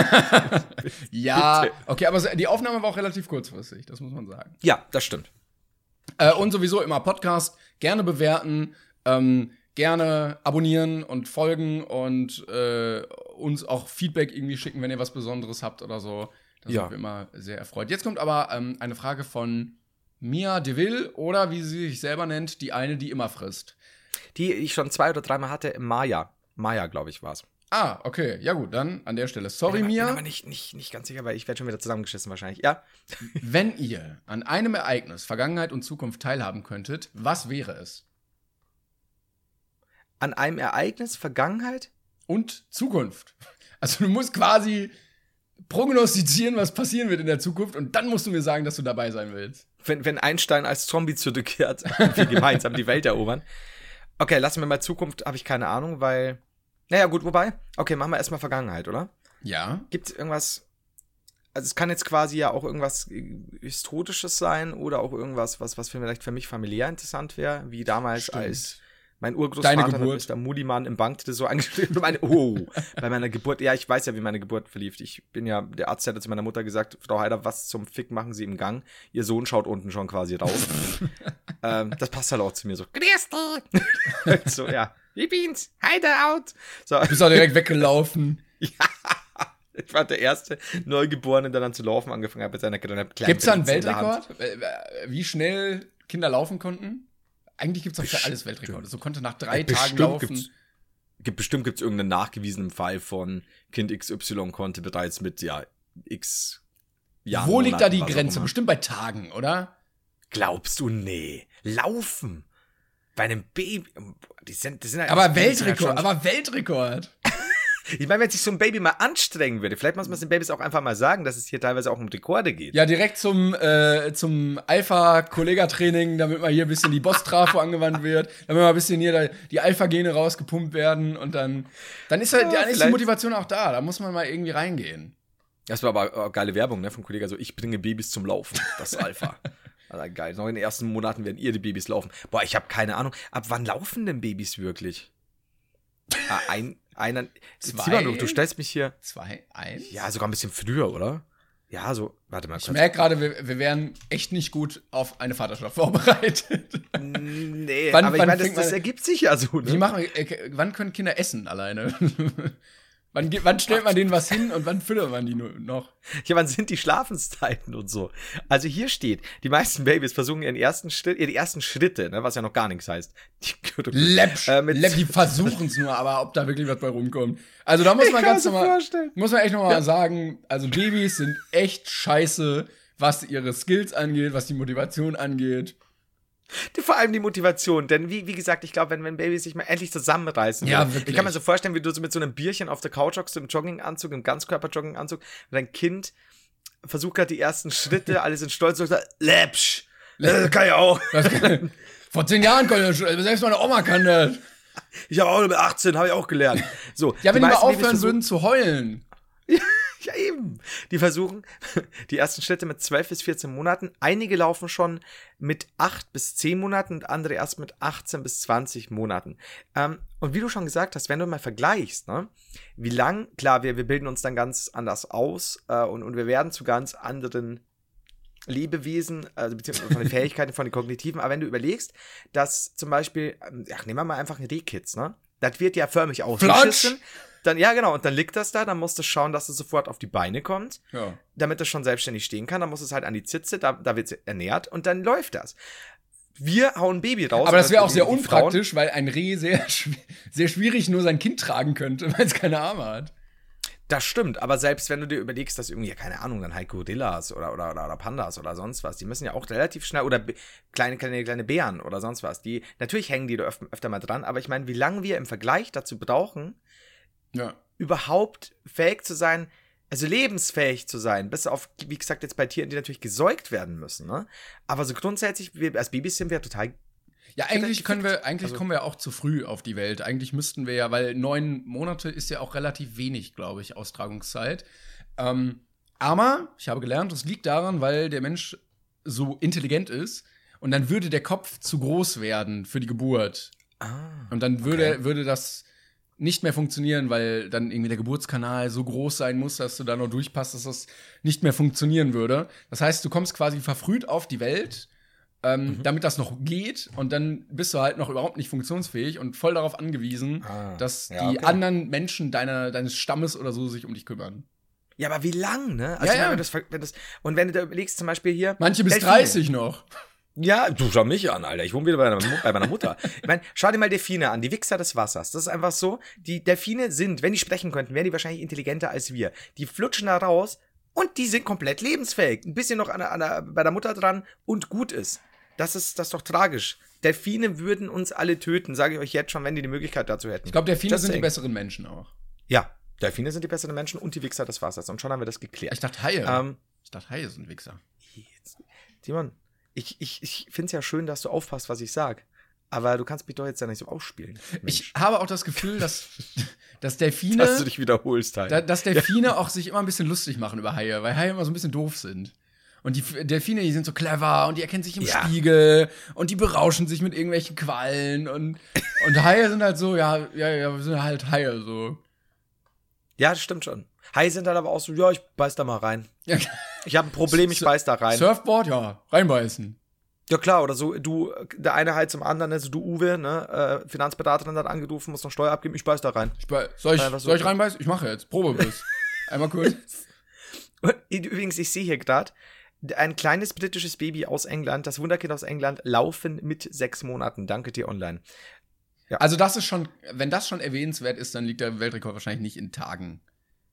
Ja, Bitte. okay, aber die Aufnahme war auch relativ kurzfristig, das muss man sagen. ja, das stimmt. Äh, und sowieso immer Podcast, gerne bewerten, ähm, gerne abonnieren und folgen und äh, uns auch Feedback irgendwie schicken, wenn ihr was Besonderes habt oder so. Da Ja. sind wir immer sehr erfreut. Jetzt kommt aber ähm, eine Frage von Mia DeVille oder wie sie sich selber nennt, die eine, die immer frisst. Die ich schon zwei oder dreimal hatte, Maya. Maya, glaube ich, war es. Ah, okay. Ja gut, dann an der Stelle. Sorry, bin Mia. aber nicht, nicht, nicht ganz sicher, weil ich werde schon wieder zusammengeschissen wahrscheinlich. Ja. [laughs] Wenn ihr an einem Ereignis Vergangenheit und Zukunft teilhaben könntet, was wäre es? An einem Ereignis, Vergangenheit? Und Zukunft. Also du musst quasi prognostizieren, was passieren wird in der Zukunft und dann musst du mir sagen, dass du dabei sein willst. Wenn, wenn Einstein als Zombie zurückkehrt [laughs] wir gemeinsam die Welt erobern. Okay, lassen wir mal Zukunft, habe ich keine Ahnung, weil. Naja, gut, wobei. Okay, machen wir erstmal Vergangenheit, oder? Ja. Gibt es irgendwas. Also es kann jetzt quasi ja auch irgendwas äh, Historisches sein oder auch irgendwas, was, was vielleicht für mich familiär interessant wäre, wie damals Stimmt. als mein Urgroßvater Geburt. ist der Mulimann im Banktresor angeschrieben. Meine, oh, bei meiner Geburt, ja, ich weiß ja, wie meine Geburt verlief. Ich bin ja, der Arzt hatte zu meiner Mutter gesagt, Frau Heider, was zum Fick machen Sie im Gang? Ihr Sohn schaut unten schon quasi raus. [laughs] ähm, das passt halt auch zu mir so. Grüß [laughs] so, ja. Wie bin's? Heider out! So, Du bist auch direkt weggelaufen. [laughs] ich war der erste Neugeborene, der dann zu laufen angefangen hat mit seiner kleinen Gibt es da einen. Weltrekord? Äh, Wie schnell Kinder laufen konnten? Eigentlich gibt es doch für alles Weltrekorde. So konnte nach drei Ja, Tagen bestimmt laufen. Gibt's, gibt, bestimmt gibt es irgendeinen nachgewiesenen Fall von Kind XY konnte bereits mit, ja, X Jahren. Wo liegt da die Grenze? Bestimmt bei Tagen, oder? Glaubst du, nee. Laufen. Bei einem Baby. Die sind, die sind halt Aber Weltrekord, aber Weltrekord. Ich meine, wenn sich so ein Baby mal anstrengen würde, vielleicht muss man es den Babys auch einfach mal sagen, dass es hier teilweise auch um Rekorde geht. Ja, direkt zum, äh, zum Alpha-Kollega-Training, damit mal hier ein bisschen die Boss-Trafo angewandt wird, damit mal ein bisschen hier die Alpha-Gene rausgepumpt werden und dann, dann ist, halt, Ja, dann ist die Motivation auch da. Da muss man mal irgendwie reingehen. Das war aber auch geile Werbung, ne, vom Kollegen. So, ich bringe Babys zum Laufen. Das Alpha. [laughs] Also geil. Noch in den ersten Monaten werden ihr die Babys laufen. Boah, ich habe keine Ahnung. Ab wann laufen denn Babys wirklich? Ah, ein, einer. Zwei? Simon, du, stellst mich hier. Zwei, eins. Ja, sogar ein bisschen früher, oder? Ja, so. Warte mal Ich merke gerade, wir, wir wären echt nicht gut auf eine Vaterschaft [laughs] vorbereitet. Nee, Wann- aber ich wann meine, das, das ergibt sich ja so, ne? machen äh, wann können Kinder essen alleine? [laughs] wann, wann stellt man denen was hin und wann füttert man die nur noch? Ja, wann sind die Schlafenszeiten und so? Also hier steht, die meisten Babys versuchen ihren ersten Schritt, ihre ersten Schritte, ne, was ja noch gar nichts heißt. Die, Läppsch, Äh, mit- Läpp, die versuchen es nur, aber ob da wirklich was bei rumkommt. Also da muss Ich man kann ganz normal, vorstellen. muss man echt nochmal sagen, also Babys sind echt scheiße, was ihre Skills angeht, was die Motivation angeht. Vor allem die Motivation, denn wie, wie gesagt, ich glaube, wenn, wenn Babys sich mal endlich zusammenreißen, Ja, wirklich. ich kann mir so vorstellen, wie du so mit so einem Bierchen auf der Couch hockst, im Jogginganzug, im Ganzkörper-Jogginganzug, und dein Kind versucht gerade die ersten Schritte, alle sind stolz und sagt, Läppsch, äh, kann ich auch. Das kann, vor zehn Jahren konnte ich das, selbst meine Oma kann das. Ich habe auch mit 18, habe ich auch gelernt. So, Ja, wenn die mal aufhören würden zu heulen. [laughs] Ja, eben. Die versuchen [laughs] die ersten Schritte mit 12 bis 14 Monaten. Einige laufen schon mit 8 bis 10 Monaten und andere erst mit 18 bis 20 Monaten. Ähm, und wie du schon gesagt hast, wenn du mal vergleichst, ne, wie lang, klar, wir, wir bilden uns dann ganz anders aus äh, und, und wir werden zu ganz anderen Lebewesen, also beziehungsweise von den [laughs] Fähigkeiten, von den kognitiven, aber wenn du überlegst, dass zum Beispiel, ähm, ach, nehmen wir mal einfach einen Rehkitz, ne? Das wird ja förmlich ausgeschissen. Dann, ja, genau, und dann liegt das da, dann musst du schauen, dass es sofort auf die Beine kommt, Ja. damit es schon selbstständig stehen kann. Dann muss es halt an die Zitze, da, da wird es ernährt und dann läuft das. Wir hauen Baby raus. Aber das und wäre auch sehr die Frauen- unpraktisch, weil ein Reh sehr, [laughs] sehr schwierig nur sein Kind tragen könnte, [laughs] weil es keine Arme hat. Das stimmt, aber selbst wenn du dir überlegst, dass irgendwie, ja, keine Ahnung, dann halt Gorillas oder, oder, oder, oder Pandas oder sonst was, die müssen ja auch relativ schnell, oder kleine, kleine, kleine Bären oder sonst was, die, natürlich hängen die da öf öfter mal dran, aber ich meine, wie lange wir im Vergleich dazu brauchen, Ja. überhaupt fähig zu sein, also lebensfähig zu sein, bis auf, wie gesagt, jetzt bei Tieren, die natürlich gesäugt werden müssen, ne? Aber so grundsätzlich, wir, als Babys sind wir total, Ja, eigentlich gefickt. können wir, eigentlich Also- kommen wir auch zu früh auf die Welt. Eigentlich müssten wir ja, weil neun Monate ist ja auch relativ wenig, glaube ich, Austragungszeit. Ähm, aber ich habe gelernt, das liegt daran, weil der Mensch so intelligent ist und dann würde der Kopf zu groß werden für die Geburt. ah, Und dann würde, Okay. würde das nicht mehr funktionieren, weil dann irgendwie der Geburtskanal so groß sein muss, dass du da noch durchpasst, dass das nicht mehr funktionieren würde. Das heißt, du kommst quasi verfrüht auf die Welt, ähm, damit das noch geht und dann bist du halt noch überhaupt nicht funktionsfähig und voll darauf angewiesen, Ah, dass ja, die okay. anderen Menschen deiner, deines Stammes oder so sich um dich kümmern. Ja, aber wie lang, ne? Also Ja, ja. Wenn das, wenn das, und wenn du da überlegst, zum Beispiel hier. Manche bis Delfine. 30 noch. Ja, du schau mich an, Alter. Ich wohne wieder bei meiner, bei meiner Mutter. Ich meine, schau dir mal Delfine an, die Wichser des Wassers. Das ist einfach so. Die Delfine sind, wenn die sprechen könnten, wären die wahrscheinlich intelligenter als wir. Die flutschen da raus und die sind komplett lebensfähig. Ein bisschen noch an an bei der Mutter dran und gut ist. Das ist, das ist doch tragisch. Delfine würden uns alle töten, sage ich euch jetzt schon, wenn die die Möglichkeit dazu hätten. Ich glaube, Delfine Just sind die saying. besseren Menschen auch. Ja, Delfine sind die besseren Menschen und die Wichser des Wassers. Und schon haben wir das geklärt. Ich dachte Haie. Ähm, ich dachte Haie sind Wichser. Simon, ich, ich, ich finde es ja schön, dass du aufpasst, was ich sag. Aber du kannst mich doch jetzt ja nicht so ausspielen. Ich habe auch das Gefühl, dass, [laughs] dass Delfine. dass du dich wiederholst halt. Da, dass Delfine [laughs] auch sich immer ein bisschen lustig machen über Haie, weil Haie immer so ein bisschen doof sind. Und die Delfine, die sind so clever und die erkennen sich im Ja. Spiegel und die berauschen sich mit irgendwelchen Quallen und, und Haie sind halt so, ja, ja, ja, wir sind halt Haie so. ja, das stimmt schon. Haie sind halt aber auch so, ja, ich beiß da mal rein. Ja, Ich habe ein Problem, ich beiß da rein. Surfboard, ja, reinbeißen. Ja klar, oder so, du, der eine halt zum anderen, also du Uwe, ne, äh, Finanzberaterin hat angerufen, muss noch Steuer abgeben, ich beiß da rein. Ich be soll ich, Ja, soll ich reinbeißen? Ich mache jetzt. Probebiss. [laughs] Einmal kurz. Und Übrigens, ich sehe hier gerade, ein kleines britisches Baby aus England, das Wunderkind aus England, laufen mit sechs Monaten. Danke dir online. Also, das ist schon, wenn das schon erwähnenswert ist, dann liegt der Weltrekord wahrscheinlich nicht in Tagen.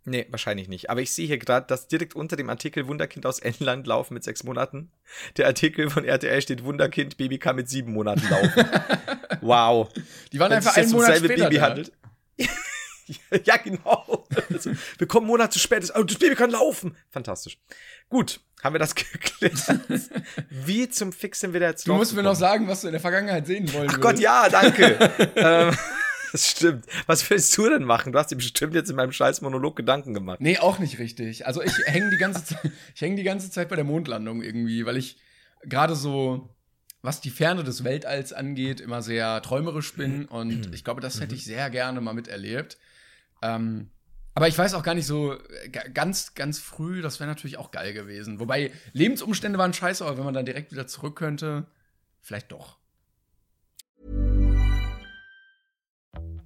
Nee, wahrscheinlich nicht. Aber ich sehe hier gerade, dass direkt unter dem Artikel Wunderkind aus England laufen mit sechs Monaten. Der Artikel von RTL steht Wunderkind, Baby kann mit sieben Monaten laufen. [laughs] wow. Die waren einfach einen Monat später Baby handelt. [laughs] ja, genau. Also, wir kommen einen Monat zu spät. Oh, das Baby kann laufen. Fantastisch. Gut, haben wir das [laughs] geklärt. Wie zum Fix sind wir da jetzt Du musst mir noch sagen, was du in der Vergangenheit sehen wollen Ach Gott, ja, danke. ähm, das stimmt. Was willst du denn machen? Du hast dir bestimmt jetzt in meinem scheiß Monolog Gedanken gemacht. Nee, auch nicht richtig. Also ich hänge die ganze Zeit, [laughs] ich hänge die ganze Zeit bei der Mondlandung irgendwie, weil ich gerade so, was die Ferne des Weltalls angeht, immer sehr träumerisch bin und ich glaube, das hätte ich sehr gerne mal miterlebt. Ähm, aber ich weiß auch gar nicht so äh, ga- ganz, ganz früh, das wäre natürlich auch geil gewesen. Wobei Lebensumstände waren scheiße, aber wenn man dann direkt wieder zurück könnte, vielleicht doch.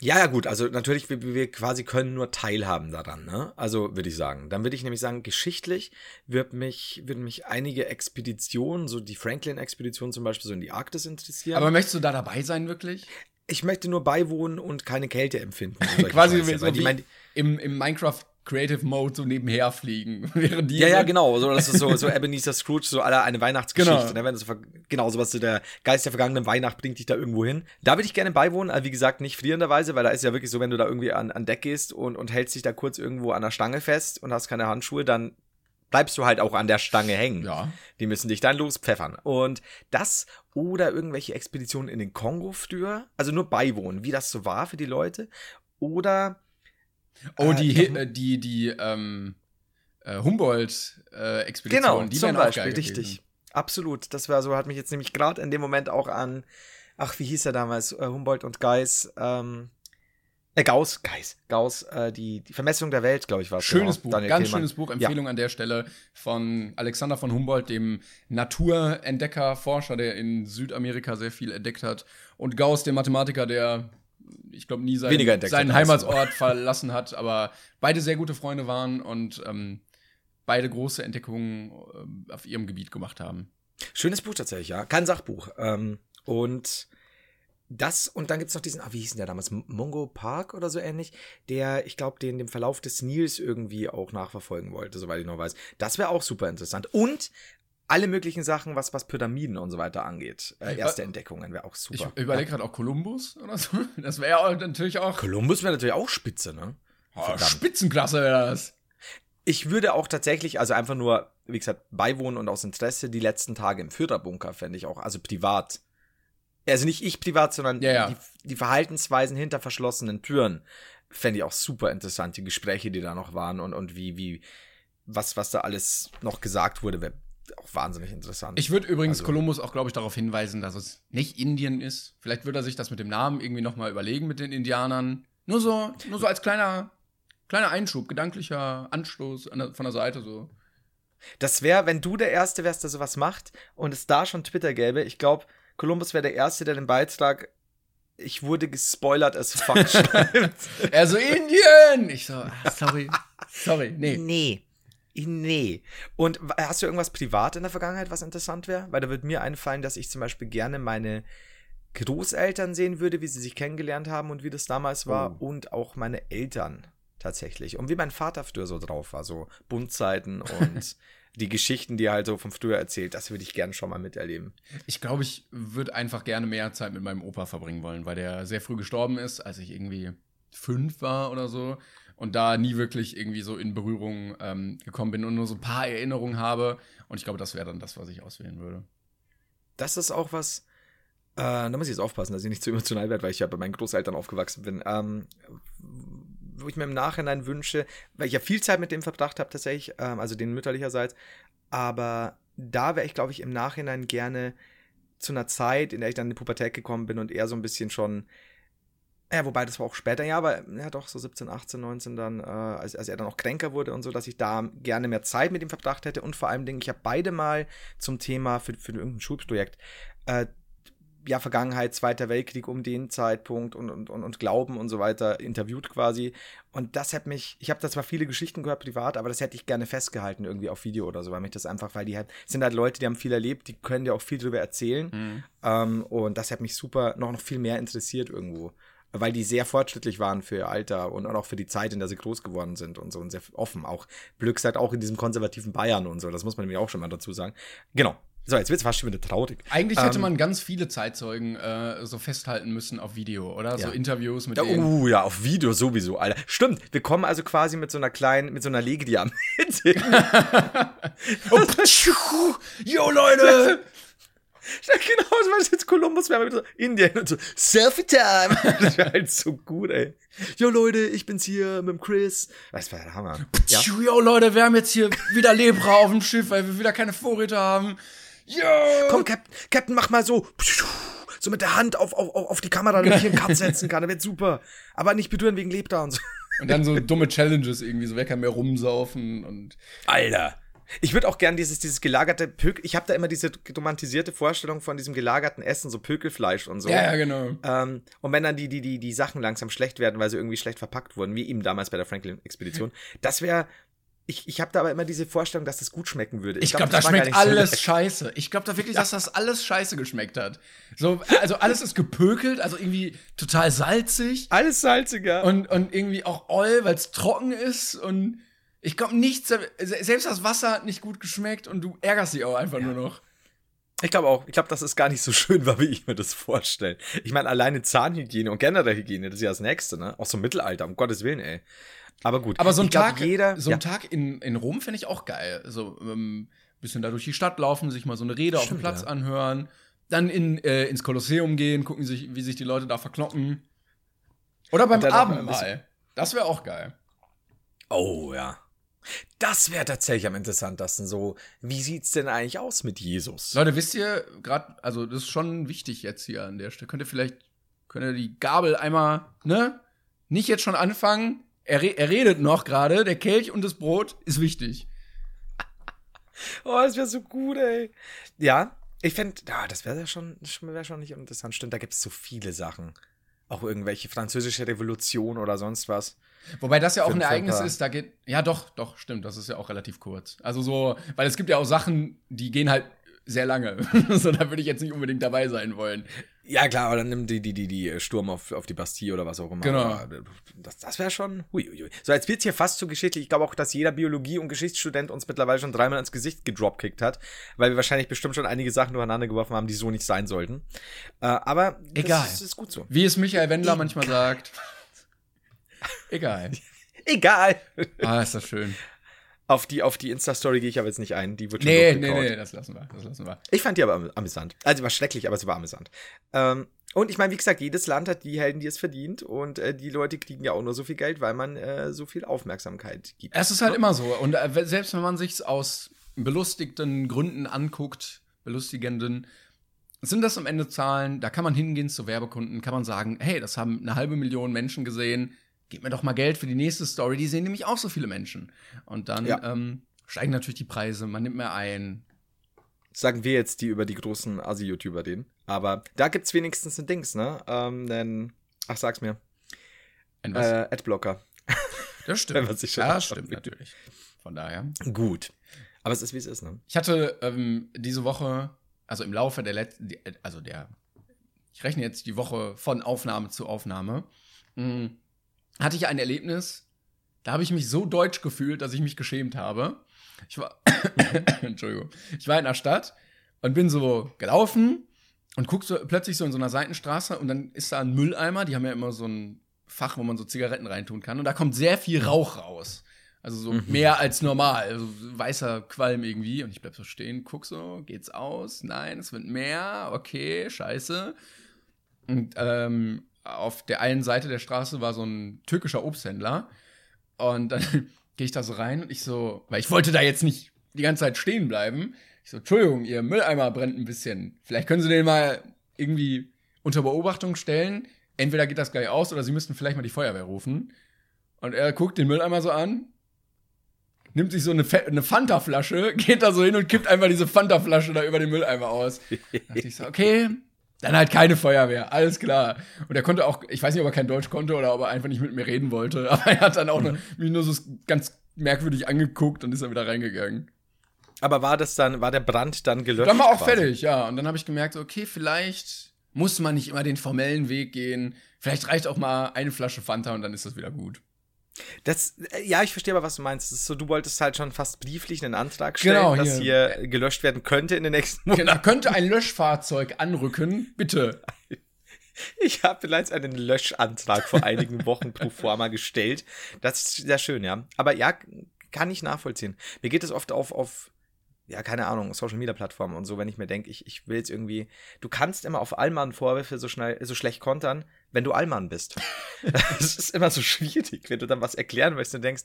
Ja, ja, gut. Also natürlich, wir, wir quasi können nur teilhaben daran, ne? Also würde ich sagen. Dann würde ich nämlich sagen, geschichtlich wird mich, würden mich einige Expeditionen, so die Franklin-Expedition zum Beispiel, so in die Arktis interessieren. Aber möchtest du da dabei sein, wirklich? ich möchte nur beiwohnen und keine Kälte empfinden. [laughs] Quasi so weil die wie mein- im, im Minecraft Creative Mode so nebenher fliegen. [laughs] Während die Ja, ja, genau. So, das ist so, so Ebenezer Scrooge, so aller eine Weihnachtsgeschichte. Genau. Ne? Wenn so, genau, sowas, so der Geist der vergangenen Weihnacht bringt dich da irgendwo hin. Da würde ich gerne beiwohnen, aber wie gesagt, nicht frierenderweise, weil da ist ja wirklich so, wenn du da irgendwie an, an Deck gehst und, und hältst dich da kurz irgendwo an der Stange fest und hast keine Handschuhe, dann bleibst du halt auch an der Stange hängen. Ja. Die müssen dich dann lospfeffern. Und das oder irgendwelche Expeditionen in den Kongo früher, also nur beiwohnen, wie das so war für die Leute. Oder Oh, Äh, die, ich Hi- glaub- äh, die, die, ähm, äh, Humboldt-Expedition, Genau, die zum Beispiel, geil richtig. Absolut. Das war so, hat mich jetzt nämlich gerade in dem Moment auch an, ach, wie hieß er damals? Äh, Humboldt und Geis, ähm, äh, Gauss, Geis, Gauss, äh, die, die Vermessung der Welt, glaube ich, war es. Schönes genau. Buch, Daniel ganz Kehlmann. schönes Buch. Empfehlung an der Stelle von Alexander von Humboldt, dem Naturentdecker, Forscher, der in Südamerika sehr viel entdeckt hat. Und Gauss, dem Mathematiker, der, ich glaube, nie seinen du. Heimatsort verlassen hat, aber beide sehr gute Freunde waren und ähm, beide große Entdeckungen ähm, auf ihrem Gebiet gemacht haben. Schönes Buch tatsächlich, ja. Kein Sachbuch. Ähm, und das, und dann gibt's noch diesen, ah, wie hieß denn der damals? M- Mungo Park oder so ähnlich, der, ich glaube, den dem Verlauf des Nils irgendwie auch nachverfolgen wollte, soweit ich noch weiß. Das wäre auch super interessant. Und alle möglichen Sachen, was, was Pyramiden und so weiter angeht. Äh, erste Entdeckungen wäre auch Ich super. überlege gerade auch Kolumbus oder so. [laughs] Das wäre ja natürlich auch Kolumbus wäre natürlich auch spitze, ne? oh. Spitzenklasse wäre das. Ich würde auch tatsächlich, also einfach nur, wie gesagt, beiwohnen und aus Interesse die letzten Tage im Führerbunker fände ich auch, also privat. Also nicht ich privat, sondern Ja, ja. Die, die Verhaltensweisen hinter verschlossenen Türen fände ich auch super interessant, die Gespräche, die da noch waren und, und wie, wie, was, was da alles noch gesagt wurde, wäre auch wahnsinnig interessant. Ich würde übrigens Also- Kolumbus auch, glaube ich, darauf hinweisen, dass es nicht Indien ist. Vielleicht würde er sich das mit dem Namen irgendwie noch mal überlegen mit den Indianern. Nur so, nur so als kleiner, kleiner Einschub, gedanklicher Anstoß an der, von der Seite so. Das wäre, wenn du der Erste wärst, der sowas macht und es da schon Twitter gäbe, ich glaube, Columbus wäre der Erste, der den Beitrag ich wurde gespoilert as fuck [laughs] schreibt. Er so, Indien! Ich so, ah, sorry, [laughs] sorry, nee. Nee. Nee. Und hast du irgendwas privat in der Vergangenheit, was interessant wäre? Weil da würde mir einfallen, dass ich zum Beispiel gerne meine Großeltern sehen würde, wie sie sich kennengelernt haben und wie das damals war. Oh. Und auch meine Eltern tatsächlich. Und wie mein Vater früher so drauf war, so Buntzeiten und [laughs] die Geschichten, die er halt so von früher erzählt, das würde ich gerne schon mal miterleben. Ich glaube, ich würde einfach gerne mehr Zeit mit meinem Opa verbringen wollen, weil der sehr früh gestorben ist, als ich irgendwie fünf war oder so. Und da nie wirklich irgendwie so in Berührung ähm, gekommen bin und nur so ein paar Erinnerungen habe. Und ich glaube, das wäre dann das, was ich auswählen würde. Das ist auch was, äh, da muss ich jetzt aufpassen, dass ich nicht zu emotional werde, weil ich ja bei meinen Großeltern aufgewachsen bin. Ähm, wo ich mir im Nachhinein wünsche, weil ich ja viel Zeit mit dem verbracht habe tatsächlich, ähm, also den mütterlicherseits, aber da wäre ich, glaube ich, im Nachhinein gerne zu einer Zeit, in der ich dann in die Pubertät gekommen bin und eher so ein bisschen schon, ja, wobei das war auch später, ja, aber ja doch, so 17, 18, 19 dann, äh, als, als er dann auch kränker wurde und so, dass ich da gerne mehr Zeit mit ihm verbracht hätte und vor allem Dingen, ich habe beide mal zum Thema für, für irgendein Schulprojekt äh, ja, Vergangenheit, Zweiter Weltkrieg um den Zeitpunkt und, und, und, und Glauben und so weiter interviewt quasi. Und das hat mich, ich habe da zwar viele Geschichten gehört privat, aber das hätte ich gerne festgehalten irgendwie auf Video oder so, weil mich das einfach, weil die halt, sind halt Leute, die haben viel erlebt, die können dir auch viel drüber erzählen. Mhm. Ähm, und das hat mich super, noch, noch viel mehr interessiert irgendwo. Weil die sehr fortschrittlich waren für ihr Alter und auch für die Zeit, in der sie groß geworden sind und so und sehr offen. Auch Glück sagt auch in diesem konservativen Bayern und so, das muss man nämlich auch schon mal dazu sagen. Genau, so, jetzt wird es fast schon wieder traurig. Eigentlich hätte ähm, man ganz viele Zeitzeugen äh, so festhalten müssen auf Video, oder? Ja. So Interviews mit ja, denen. Uh, ja, auf Video sowieso, Alter. Stimmt, wir kommen also quasi mit so einer kleinen, mit so einer Lege, die am [laughs] [laughs] oh, Yo, Leute! [laughs] [laughs] Genau, so was jetzt Kolumbus wäre mit so Indien und so Selfie-Time. [laughs] Das wäre halt so gut, ey. Yo, Leute, ich bin's hier mit dem Chris. Das war der Hammer. Ja. Yo, Leute, wir haben jetzt hier wieder Lebra auf dem Schiff, weil wir wieder keine Vorräte haben. Ja. Komm, Captain, Captain, mach mal so. So mit der Hand auf, auf, auf die Kamera, damit ich hier einen Cut setzen kann. Das wird super. Aber nicht berühren wegen Lebda und so. Und dann so dumme Challenges irgendwie, so wer kann mehr rumsaufen und. Alter. Ich würde auch gern dieses, dieses gelagerte Pökel. Ich habe da immer diese romantisierte Vorstellung von diesem gelagerten Essen, so Pökelfleisch und so. Ja, genau. Ähm, und wenn dann die, die, die, die Sachen langsam schlecht werden, weil sie irgendwie schlecht verpackt wurden, wie eben damals bei der Franklin-Expedition, das wäre ich, ich habe da aber immer diese Vorstellung, dass das gut schmecken würde. Ich, ich glaube, glaub, da schmeckt alles so scheiße. Ich glaube da wirklich, ja. dass das alles scheiße geschmeckt hat. So, also alles ist gepökelt, also irgendwie total salzig. Alles salziger. Und, und irgendwie auch Oil, weil es trocken ist. Und ich glaube, nichts, selbst das Wasser hat nicht gut geschmeckt und du ärgerst dich auch einfach ja. nur noch. Ich glaube auch. Ich glaube, das ist gar nicht so schön [laughs] war, wie ich mir das vorstelle. Ich meine, alleine Zahnhygiene und generell Hygiene, das ist ja das Nächste, ne? Auch so Mittelalter, um Gottes Willen, ey. Aber gut. Aber so ein Tag, jeder, so ein ja. Tag in, in Rom finde ich auch geil. So ähm, bisschen da durch die Stadt laufen, sich mal so eine Rede Stimmt, auf dem Platz ja. anhören, dann in, äh, ins Kolosseum gehen, gucken sich, wie sich die Leute da verkloppen. Oder beim Abendmahl. Das wäre auch geil. Oh ja. Das wäre tatsächlich am interessantesten. So, wie sieht's denn eigentlich aus mit Jesus? Leute, wisst ihr gerade, also das ist schon wichtig jetzt hier an der Stelle. Könnt ihr vielleicht, könnt ihr die Gabel einmal, ne? Nicht jetzt schon anfangen, er, er redet noch gerade, der Kelch und das Brot ist wichtig. [laughs] oh, das wäre so gut, ey. Ja, ich fände, ja, das wäre schon, wär schon nicht interessant. Stimmt, da gibt es so viele Sachen. Auch irgendwelche französische Revolution oder sonst was. Wobei das ja auch ein Ereignis ist, da geht. Ja, doch, doch, stimmt, das ist ja auch relativ kurz. Also so, weil es gibt ja auch Sachen, die gehen halt sehr lange. [laughs] so, da würde ich jetzt nicht unbedingt dabei sein wollen. Ja, klar, aber dann nimm die, die, die, die Sturm auf, auf die Bastille oder was auch immer. Genau. Das, das wäre schon. Hui, hui. So, jetzt wird's hier fast zu geschichtlich. Ich glaube auch, dass jeder Biologie- und Geschichtsstudent uns mittlerweile schon dreimal ins Gesicht gedropkickt hat, weil wir wahrscheinlich bestimmt schon einige Sachen übereinander geworfen haben, die so nicht sein sollten. Äh, aber Egal. Ist, ist, gut so. Wie es Michael Wendler Egal. manchmal sagt. Egal. [laughs] Egal. Ah, ist das schön. Auf die, auf die Insta-Story gehe ich aber jetzt nicht ein. Die wird schon Nee, nee, nee, das lassen wir. Das lassen wir. Ich fand die aber amüsant. Also, sie war schrecklich, aber sie war amüsant. Ähm, und ich meine, wie gesagt, jedes Land hat die Helden, die es verdient. Und äh, die Leute kriegen ja auch nur so viel Geld, weil man äh, so viel Aufmerksamkeit gibt. Es ist halt immer so. Und äh, selbst wenn man sich aus belustigten Gründen anguckt, belustigenden, sind das am Ende Zahlen, da kann man hingehen zu Werbekunden, kann man sagen, hey, das haben eine halbe Million Menschen gesehen, gib mir doch mal Geld für die nächste Story, die sehen nämlich auch so viele Menschen. Und dann ja. ähm, steigen natürlich die Preise, man nimmt mehr ein. Sagen wir jetzt die über die großen Asi-YouTuber reden. Aber da gibt's wenigstens ein Dings, ne? Ähm, denn, ach, sag's mir. Ein was? Äh, Adblocker. [laughs] Das stimmt. Wenn man sich schon ja, stimmt natürlich. Von daher. Gut. Aber es ist, wie es ist, ne? Ich hatte ähm, diese Woche, also im Laufe der letzten, also der, ich rechne jetzt die Woche von Aufnahme zu Aufnahme, mh, hatte ich ein Erlebnis, da habe ich mich so deutsch gefühlt, dass ich mich geschämt habe. Ich war, [coughs] Entschuldigung, ich war in der Stadt und bin so gelaufen und guck so plötzlich so in so einer Seitenstraße und dann ist da ein Mülleimer, die haben ja immer so ein Fach, wo man so Zigaretten reintun kann und da kommt sehr viel Rauch raus. Also so mhm. mehr als normal, also weißer Qualm irgendwie und ich bleib so stehen, guck so, geht's aus? Nein, es wird mehr, okay, scheiße. Und ähm, auf der einen Seite der Straße war so ein türkischer Obsthändler. Und dann [laughs] gehe ich da so rein und ich so, weil ich wollte da jetzt nicht die ganze Zeit stehen bleiben. Ich so, Entschuldigung, Ihr Mülleimer brennt ein bisschen. Vielleicht können Sie den mal irgendwie unter Beobachtung stellen. Entweder geht das gleich aus oder Sie müssten vielleicht mal die Feuerwehr rufen. Und er guckt den Mülleimer so an, nimmt sich so eine, eine Fanta-Flasche, [laughs] geht da so hin und kippt einfach diese Fanta-Flasche da über den Mülleimer aus. da [laughs] dachte ich so, okay, Dann halt keine Feuerwehr, alles klar. Und er konnte auch, ich weiß nicht, ob er kein Deutsch konnte oder ob er einfach nicht mit mir reden wollte, [laughs] aber er hat dann auch mhm. mich nur so ganz merkwürdig angeguckt und ist dann wieder reingegangen. Aber war das dann, war der Brand dann gelöscht? Dann war auch quasi? fertig, ja. Und dann habe ich gemerkt, okay, vielleicht muss man nicht immer den formellen Weg gehen. Vielleicht reicht auch mal eine Flasche Fanta und dann ist das wieder gut. Das, äh, ja, ich verstehe aber, was du meinst. So, du wolltest halt schon fast brieflich einen Antrag stellen, genau, hier. dass hier gelöscht werden könnte in den nächsten Monaten. Genau, könnte ein Löschfahrzeug anrücken, bitte. [laughs] Ich habe bereits einen Löschantrag vor einigen [laughs] Wochen pro forma gestellt. Das ist sehr schön, ja. Aber ja, kann ich nachvollziehen. Mir geht es oft auf, auf ja, keine Ahnung, Social Media Plattformen und so, wenn ich mir denke, ich, ich will jetzt irgendwie, du kannst immer auf Allmann Vorwürfe so schnell, so schlecht kontern, wenn du Allmann bist. [laughs] das ist immer so schwierig, wenn du dann was erklären möchtest und denkst,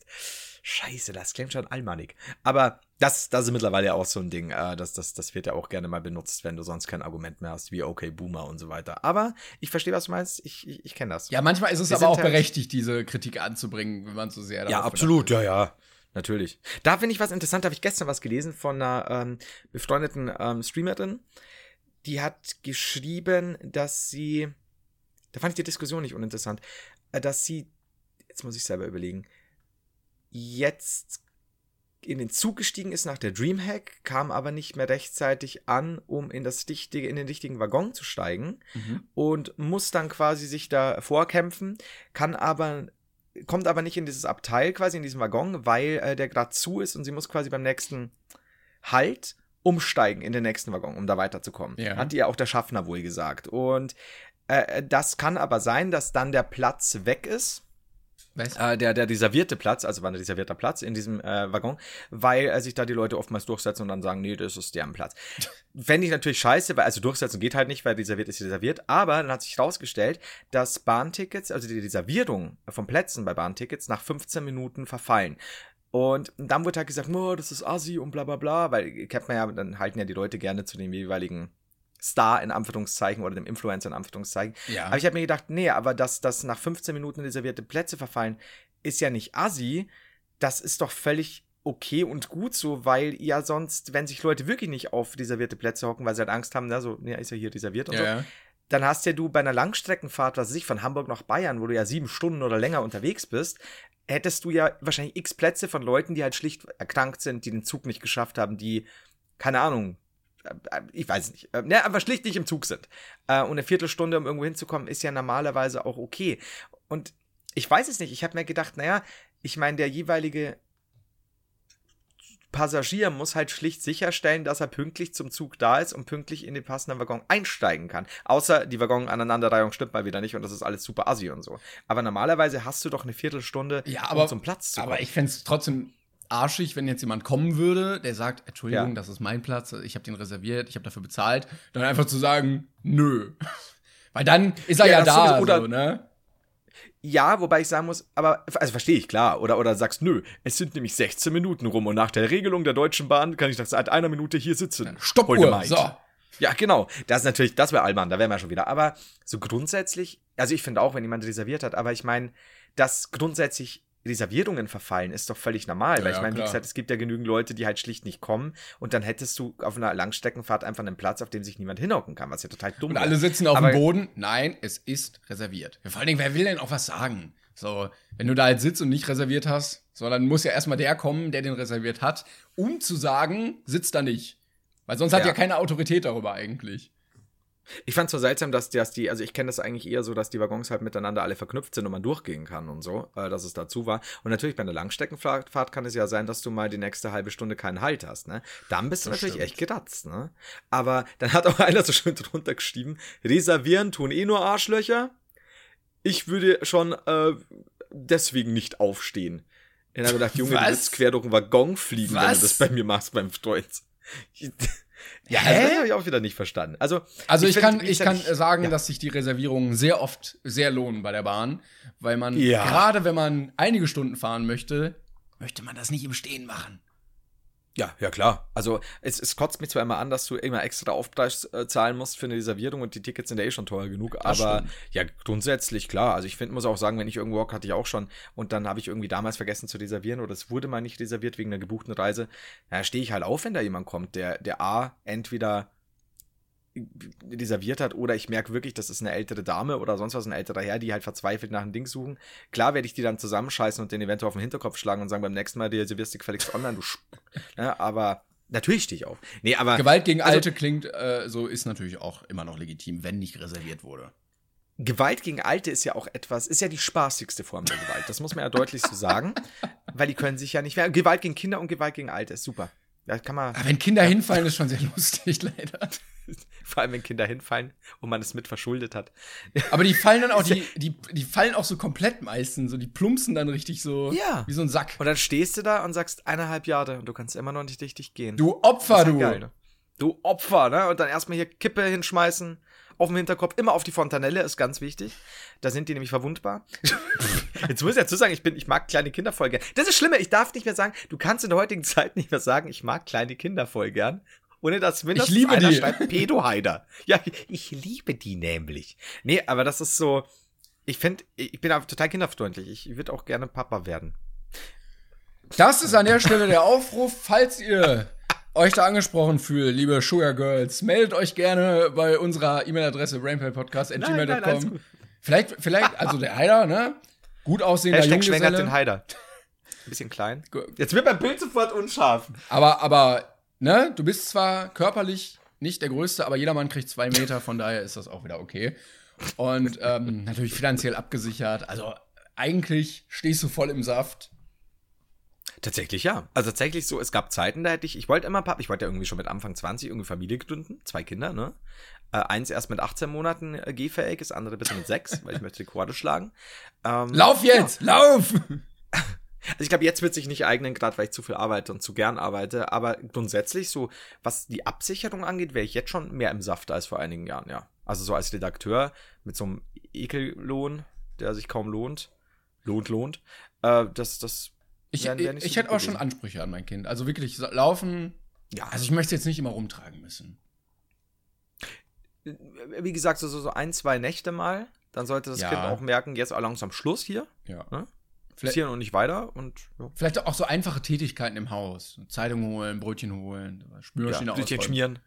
Scheiße, das klingt schon allmannig. Aber das, das ist mittlerweile ja auch so ein Ding. Äh, das, das, das wird ja auch gerne mal benutzt, wenn du sonst kein Argument mehr hast, wie okay, Boomer und so weiter. Aber ich verstehe, was du meinst. Ich, ich, ich kenne das. Ja, manchmal ist es Wir aber auch halt berechtigt, diese Kritik anzubringen, wenn man so sehr Ja, absolut, ja, ja. Natürlich. Da finde ich was interessant, da habe ich gestern was gelesen von einer ähm, befreundeten ähm, Streamerin. Die hat geschrieben, dass sie, da fand ich die Diskussion nicht uninteressant, äh, dass sie, jetzt muss ich selber überlegen, jetzt in den Zug gestiegen ist nach der Dreamhack, kam aber nicht mehr rechtzeitig an, um in das richtige, in den richtigen Waggon zu steigen mhm. und muss dann quasi sich da vorkämpfen, kann aber kommt aber nicht in dieses Abteil quasi in diesem Waggon, weil äh, der gerade zu ist und sie muss quasi beim nächsten Halt umsteigen in den nächsten Waggon, um da weiterzukommen. Ja. Hat ihr auch der Schaffner wohl gesagt. Und äh, das kann aber sein, dass dann der Platz weg ist äh, der, der reservierte Platz, also war ein reservierter Platz in diesem äh, Waggon, weil äh, sich da die Leute oftmals durchsetzen und dann sagen, nee, das ist deren Platz. [laughs] Fände ich natürlich scheiße, weil also durchsetzen geht halt nicht, weil reserviert ist reserviert, aber dann hat sich herausgestellt, dass Bahntickets, also die Reservierung von Plätzen bei Bahntickets nach 15 Minuten verfallen. Und dann wurde halt gesagt, oh, das ist assi und bla bla bla, weil kennt man ja, dann halten ja die Leute gerne zu den jeweiligen Star in Anführungszeichen oder dem Influencer in Anführungszeichen. Ja. Aber ich habe mir gedacht, nee, aber dass das nach 15 Minuten reservierte Plätze verfallen, ist ja nicht assi. Das ist doch völlig okay und gut so, weil ja sonst, wenn sich Leute wirklich nicht auf reservierte Plätze hocken, weil sie halt Angst haben, na, so, ja, ist ja hier reserviert und ja, so, dann hast ja du bei einer Langstreckenfahrt, was weiß ich, von Hamburg nach Bayern, wo du ja sieben Stunden oder länger unterwegs bist, hättest du ja wahrscheinlich x Plätze von Leuten, die halt schlicht erkrankt sind, die den Zug nicht geschafft haben, die, keine Ahnung, ich weiß nicht, äh, ne, einfach schlicht nicht im Zug sind. Äh, und eine Viertelstunde, um irgendwo hinzukommen, ist ja normalerweise auch okay. Und ich weiß es nicht, ich habe mir gedacht, naja, ich meine, der jeweilige Passagier muss halt schlicht sicherstellen, dass er pünktlich zum Zug da ist und pünktlich in den passenden Waggon einsteigen kann. Außer die Waggon-Aneinanderreihung stimmt mal wieder nicht und das ist alles super assi und so. Aber normalerweise hast du doch eine Viertelstunde, ja, aber, um zum Platz zu kommen. Aber ich fände es trotzdem arschig, wenn jetzt jemand kommen würde, der sagt, Entschuldigung, ja. das ist mein Platz, ich habe den reserviert, ich habe dafür bezahlt, dann einfach zu sagen, nö. [laughs] Weil dann ist er ja, ja da, oder, so, ne? Ja, wobei ich sagen muss, aber, also verstehe ich, klar. Oder, oder sagst, nö, es sind nämlich 16 Minuten rum und nach der Regelung der Deutschen Bahn kann ich nach seit einer Minute hier sitzen. Stoppuhr, so. Ja, genau. Das ist natürlich, das wäre Allmann, da wären wir schon wieder. Aber so grundsätzlich, also ich finde auch, wenn jemand reserviert hat, aber ich meine, dass grundsätzlich Reservierungen verfallen, ist doch völlig normal. Ja, weil ich meine, wie gesagt, es gibt ja genügend Leute, die halt schlicht nicht kommen und dann hättest du auf einer Langstreckenfahrt einfach einen Platz, auf dem sich niemand hinhocken kann, was ja total dumm ist. Und alle sitzen auf Aber dem Boden. Nein, es ist reserviert. Vor allen Dingen, wer will denn auch was sagen? So, wenn du da halt sitzt und nicht reserviert hast, so, dann muss ja erstmal der kommen, der den reserviert hat, um zu sagen, sitzt da nicht. Weil sonst ja. hat ja keine Autorität darüber eigentlich. Ich fand es so seltsam, dass, dass die, also ich kenne das eigentlich eher so, dass die Waggons halt miteinander alle verknüpft sind und man durchgehen kann und so, äh, dass es dazu war. Und natürlich bei einer Langstreckenfahrt kann es ja sein, dass du mal die nächste halbe Stunde keinen Halt hast, ne? Dann bist du das natürlich stimmt. echt geratzt, ne? Aber dann hat auch [laughs] einer so schön drunter geschrieben, reservieren tun eh nur Arschlöcher. Ich würde schon äh, deswegen nicht aufstehen. Dann habe ich gedacht, Junge, Was? du willst quer durch den Waggon fliegen, Was? wenn du das bei mir machst beim Freund. Ja, also das habe ich auch wieder nicht verstanden. Also, also ich, ich kann, ich kann sagen, ja. dass sich die Reservierungen sehr oft sehr lohnen bei der Bahn, weil man ja. gerade wenn man einige Stunden fahren möchte, möchte man das nicht im Stehen machen. Ja, ja klar. Also es, es kotzt mich zwar immer an, dass du immer extra Aufpreis äh, zahlen musst für eine Reservierung und die Tickets sind ja eh schon teuer genug. Das aber stimmt. ja, grundsätzlich klar. Also ich finde, muss auch sagen, wenn ich irgendwo hatte ich auch schon und dann habe ich irgendwie damals vergessen zu reservieren oder es wurde mal nicht reserviert wegen einer gebuchten Reise. Da stehe ich halt auf, wenn da jemand kommt, der, der A, entweder die serviert hat, oder ich merke wirklich, das ist eine ältere Dame oder sonst was, ein älterer Herr, die halt verzweifelt nach einem Ding suchen. Klar werde ich die dann zusammenscheißen und den eventuell auf den Hinterkopf schlagen und sagen, beim nächsten Mal, dir servierst du gefälligst online, du Sch [laughs] ne, aber natürlich stehe ich auf. Nee, aber. Gewalt gegen also, Alte klingt, äh, so ist natürlich auch immer noch legitim, wenn nicht reserviert wurde. Gewalt gegen Alte ist ja auch etwas, ist ja die spaßigste Form der Gewalt. Das muss man ja deutlich so sagen, [laughs] weil die können sich ja nicht mehr. Gewalt gegen Kinder und Gewalt gegen Alte ist super. Da kann man. Aber wenn Kinder ja. hinfallen, ist schon sehr [laughs] lustig, leider. Vor allem, wenn Kinder hinfallen und man es mit verschuldet hat. Aber die fallen dann auch, die, die, die fallen auch so komplett meistens. So, die plumpsen dann richtig so ja. wie so ein Sack. Und dann stehst du da und sagst eineinhalb Jahre und du kannst immer noch nicht richtig gehen. Du Opfer, du. Geil, ne? Du Opfer, ne? Und dann erstmal hier Kippe hinschmeißen auf dem Hinterkopf, immer auf die Fontanelle, ist ganz wichtig. Da sind die nämlich verwundbar. [laughs] Jetzt muss ich dazu sagen, ich bin, ich mag kleine Kinder voll gern. Das ist schlimmer, ich darf nicht mehr sagen, du kannst in der heutigen Zeit nicht mehr sagen, ich mag kleine Kinder voll gern. Ohne dass mindestens ich liebe einer die. schreibt Pedoheider. Ja, ich liebe die nämlich. Nee, aber das ist so, ich finde, ich bin total kinderfreundlich. Ich würde auch gerne Papa werden. Das ist an der Stelle der Aufruf, falls ihr euch da angesprochen fühlt, liebe Sugar Girls, meldet euch gerne bei unserer E-Mail-Adresse brainpaypodcast.gmail.com. Vielleicht, vielleicht, also der Heider, ne? Gut aussehender Hashtag Junggeselle. schwängert den Heider. Ein bisschen klein. Jetzt wird mein Bild sofort unscharf. Aber, aber, ne? Du bist zwar körperlich nicht der Größte, aber jeder Mann kriegt zwei Meter, von daher ist das auch wieder okay. Und ähm, natürlich finanziell abgesichert. Also eigentlich stehst du voll im Saft. Tatsächlich ja. Also tatsächlich so, es gab Zeiten, da hätte ich, ich wollte immer Papa, ich wollte ja irgendwie schon mit Anfang 20 irgendwie Familie gründen, zwei Kinder, ne? Äh, eins erst mit 18 Monaten äh, gehfähig, das andere bis mit sechs, weil ich möchte Rekorde schlagen. Ähm, lauf jetzt, ja. lauf! Also ich glaube, jetzt wird sich nicht eignen, gerade weil ich zu viel arbeite und zu gern arbeite. Aber grundsätzlich, so was die Absicherung angeht, wäre ich jetzt schon mehr im Saft als vor einigen Jahren, ja. Also so als Redakteur mit so einem Ekellohn, der sich kaum lohnt, lohnt, lohnt. Äh, das, das ich, ich, ich so hätte auch schon Ansprüche an mein Kind. Also wirklich laufen. Ja. Also ich möchte jetzt nicht immer rumtragen müssen. Wie gesagt, so, so ein, zwei Nächte mal. Dann sollte das ja. Kind auch merken, jetzt langsam Schluss hier. Ja. Ne? Vielleicht, hier und nicht weiter. Und, ja. Vielleicht auch so einfache Tätigkeiten im Haus. Zeitung holen, Brötchen holen, Spülmaschine ja, Brötchen schmieren.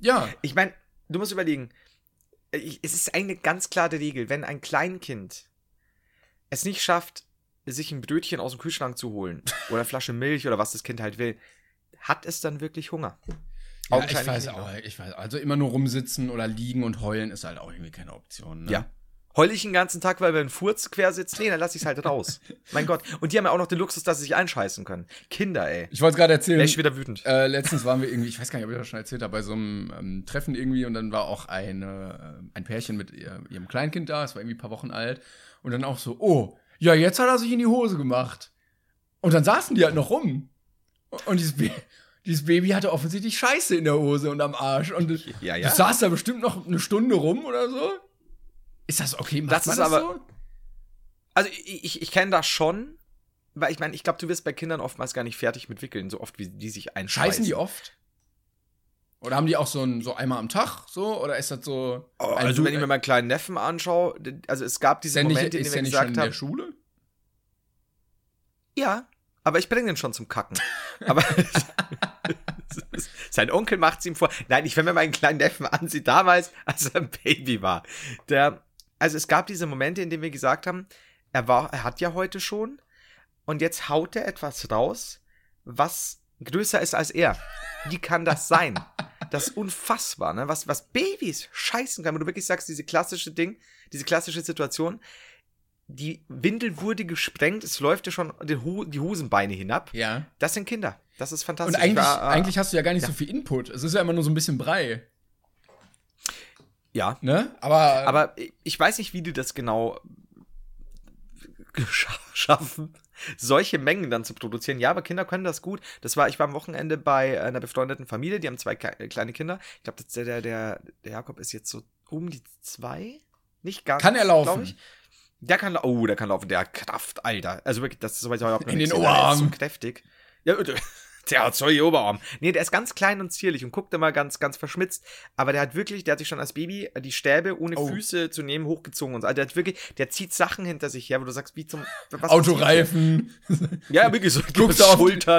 Ja. Ich meine, du musst überlegen, es ist eine ganz klare Regel, wenn ein Kleinkind es nicht schafft, sich ein Brötchen aus dem Kühlschrank zu holen [laughs] oder eine Flasche Milch oder was das Kind halt will, hat es dann wirklich Hunger? Ja, ich weiß auch, ich weiß, also immer nur rumsitzen oder liegen und heulen ist halt auch irgendwie keine Option. Ne? Ja. Heul ich den ganzen Tag, weil wir einen Furz quer sitzen? Nee, dann lass ich's halt [laughs] raus. mein Gott. Und die haben ja auch noch den Luxus, dass sie sich einscheißen können. Kinder, ey. Ich wollte gerade erzählen. Wäre ich wieder wütend. Äh, letztens waren wir irgendwie, ich weiß gar nicht, ob ich das schon erzählt habe, bei so einem ähm, Treffen irgendwie und dann war auch eine, äh, ein Pärchen mit ihr, ihrem Kleinkind da, es war irgendwie ein paar Wochen alt. Und dann auch so, oh, ja, jetzt hat er sich in die Hose gemacht. Und dann saßen die halt noch rum. Und dieses, Ba dieses Baby hatte offensichtlich Scheiße in der Hose und am Arsch. Und ja, ja. das saß da bestimmt noch eine Stunde rum oder so. Ist das okay? Macht das ist das aber. So? Also ich, ich, ich kenne das schon, weil ich meine, ich glaube, du wirst bei Kindern oftmals gar nicht fertig mit Wickeln, so oft wie die sich einscheißen. Scheißen die oft? Oder haben die auch so ein so einmal am Tag so oder ist das so? Oh, also wenn ich mir meinen kleinen Neffen anschaue, also es gab diese Momente, in denen wir gesagt haben. in der Schule? Ja, aber ich bringe den schon zum Kacken. [laughs] aber [laughs] sein Onkel macht es ihm vor. Nein, ich wenn mir meinen kleinen Neffen ansieht, damals, als er ein Baby war, der, also es gab diese Momente, in denen wir gesagt haben, er war, er hat ja heute schon und jetzt haut er etwas raus, was größer ist als er. Wie kann das sein? [laughs] Das ist unfassbar, ne? Was, was Babys scheißen kann, wo du wirklich sagst, diese klassische Ding, diese klassische Situation, die Windel wurde gesprengt, es läuft ja schon die, Ho die Hosenbeine hinab. Ja. Das sind Kinder. Das ist fantastisch. Und eigentlich, war, äh, eigentlich hast du ja gar nicht ja. so viel Input. Es ist ja immer nur so ein bisschen Brei. Ja. Ne? Aber. Aber ich weiß nicht, wie die das genau [laughs] schaffen solche Mengen dann zu produzieren. Ja, aber Kinder können das gut. Das war, ich war am Wochenende bei einer befreundeten Familie, die haben zwei kleine Kinder. Ich glaube, der, der, der, der Jakob ist jetzt so um die zwei. Nicht ganz. Kann er laufen? Der kann, oh, der kann laufen, der hat Kraft, Alter. Also wirklich, das ist soweit überhaupt In den Oberarm. so kräftig. Ja, Der hat zwei Oberarm. Nee, der ist ganz klein und zierlich und guckt immer ganz, ganz verschmitzt. Aber der hat wirklich, der hat sich schon als Baby die Stäbe ohne oh. Füße zu nehmen hochgezogen und so. Also der hat wirklich, der zieht Sachen hinter sich her, wo du sagst, wie zum. Was Autoreifen. ja, wirklich so. [laughs] Guckst du, auf,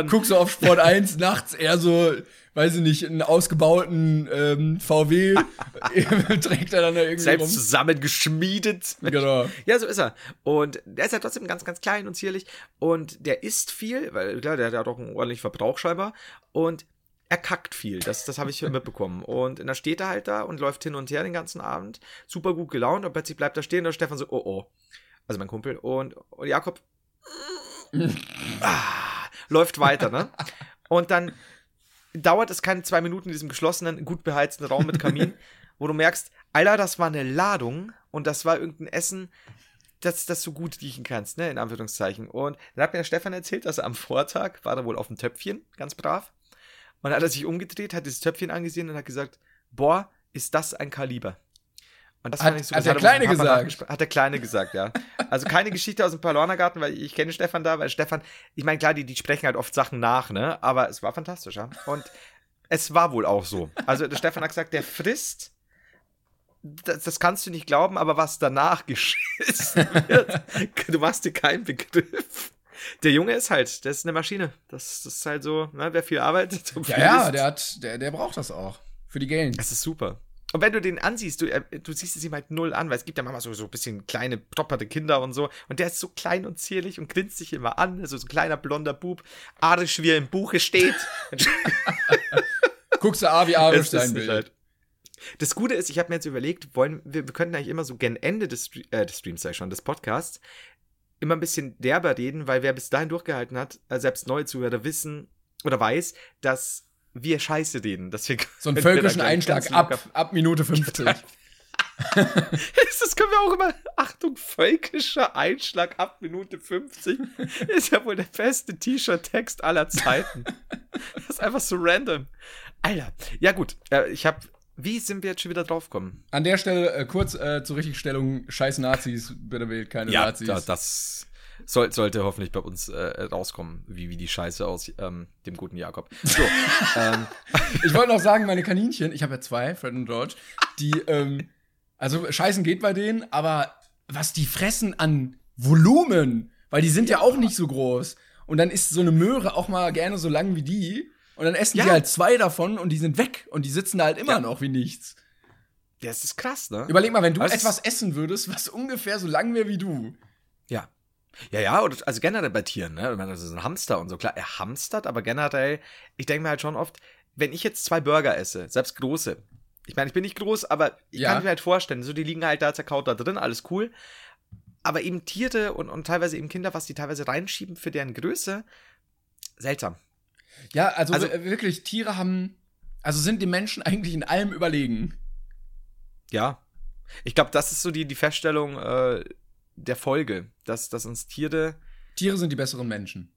guckst du auf Sport 1 nachts eher so weiß ich nicht, einen ausgebauten ähm, VW [laughs] [laughs] trägt er dann da irgendwie Selbst rum. zusammengeschmiedet. Genau. [laughs] Ja, so ist er. Und der ist ja trotzdem ganz, ganz klein und zierlich. Und der isst viel, weil klar, der hat ja doch einen ordentlichen Verbrauch scheinbar. Und er kackt viel. Das, das habe ich mitbekommen. Und dann steht er halt da und läuft hin und her den ganzen Abend. Super gut gelaunt. Und plötzlich bleibt er stehen und der Stefan so, oh oh. Also mein Kumpel. Und, und Jakob ah, läuft weiter, ne? Und dann dauert es keine zwei Minuten in diesem geschlossenen, gut beheizten Raum mit Kamin, [laughs] wo du merkst, Alter, das war eine Ladung und das war irgendein Essen, das, das du gut riechen kannst, ne, in Anführungszeichen. Und dann hat mir der Stefan erzählt, dass er am Vortag war er wohl auf dem Töpfchen, ganz brav. Und dann hat er sich umgedreht, hat dieses Töpfchen angesehen und hat gesagt, boah, ist das ein Kaliber. Und das Hat- fand ich so hat der er Kleine gesagt? Hat der Kleine gesagt, ja. Also keine Geschichte aus dem Paulanergarten, weil ich kenne Stefan da, weil Stefan, ich meine, klar, die, die sprechen halt oft Sachen nach, ne? Aber es war fantastisch, ja. Und es war wohl auch so. Also der Stefan hat gesagt, der frisst. Das, das kannst du nicht glauben, aber was danach [laughs] geschissen wird, du machst dir keinen Begriff. Der Junge ist halt, der ist eine Maschine. Das, das ist halt so, ne, wer viel arbeitet. Ja, ja, der hat, der, der braucht das auch. Für die Gains. Das ist super. Und wenn du den ansiehst, du, äh, du siehst es ihm halt null an, weil es gibt ja manchmal so, so ein bisschen kleine, propperte Kinder und so. Und der ist so klein und zierlich und grinst sich immer an. Also so ein kleiner blonder Bub. Arisch, wie er im Buche steht. Guckst du A wie Arisch sein Bild. halt. Das Gute ist, ich habe mir jetzt überlegt, wollen wir, wir könnten eigentlich immer so gen Ende des, äh, des Streams, sag ich schon, des Podcasts, immer ein bisschen derber reden, weil wer bis dahin durchgehalten hat, äh, selbst neue Zuhörer wissen oder weiß, dass wir Scheiße reden. Dass wir, So einen [laughs] völkischen Einschlag ab, ab Minute 50. [laughs] Das können wir auch immer. Achtung, völkischer Einschlag ab Minute 50 [laughs] ist ja wohl der beste T-Shirt-Text aller Zeiten. Das ist einfach so random. Alter. Ja, gut. Äh, ich hab. Wie sind wir jetzt schon wieder draufgekommen? An der Stelle äh, kurz äh, zur Richtigstellung: Scheiß Nazis, bitte wählt keine Nazis. da, das soll, sollte hoffentlich bei uns äh, rauskommen, wie, wie die Scheiße aus ähm, dem guten Jakob. So, [laughs] ähm, Ich wollte noch sagen, meine Kaninchen, ich habe ja zwei, Fred und George, die, ähm, also scheißen geht bei denen, aber was die fressen an Volumen, weil die sind ja, auch nicht so groß. Und dann ist so eine Möhre auch mal gerne so lang wie die. Und dann essen Ja. die halt zwei davon und die sind weg und die sitzen da halt immer Ja. noch wie nichts. das ist krass, ne? Überleg mal, wenn du ist- etwas essen würdest, was ungefähr so lang wäre wie du. Ja. Ja, ja, oder, also generell bei Tieren, ne? Ich meine, das ist ein Hamster und so. Klar, er hamstert, aber generell, ich denke mir halt schon oft, wenn ich jetzt zwei Burger esse, selbst große, ich meine, ich bin nicht groß, aber ich Ja. kann mir halt vorstellen, so die liegen halt da zerkaut da drin, alles cool. Aber eben Tiere und, und teilweise eben Kinder, was die teilweise reinschieben für deren Größe, seltsam. Ja, also, Also- wir- wirklich, Tiere haben, also sind den Menschen [laughs] eigentlich in allem überlegen. Ja. Ich glaube, das ist so die, die Feststellung äh, der Folge, dass, dass uns Tiere, Tiere sind die besseren Menschen.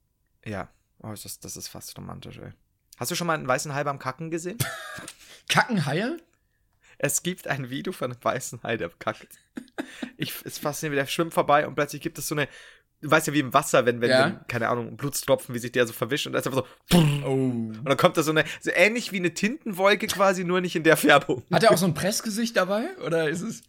ja, oh, das, das ist fast romantisch, ey. Hast du schon mal einen weißen Hai beim Kacken gesehen? [laughs] Kacken Haie? Es gibt ein Video von einem weißen Hai, der kackt. Ich, es fasziniert, der schwimmt vorbei und plötzlich gibt es so eine, du weißt ja wie im Wasser, wenn, wenn, Ja. wenn keine Ahnung, Blutstropfen, wie sich der so verwischt und da ist einfach so, Oh. und dann kommt da so eine, so ähnlich wie eine Tintenwolke quasi, nur nicht in der Färbung. Hat er auch so ein Pressgesicht dabei? Oder ist es. [laughs]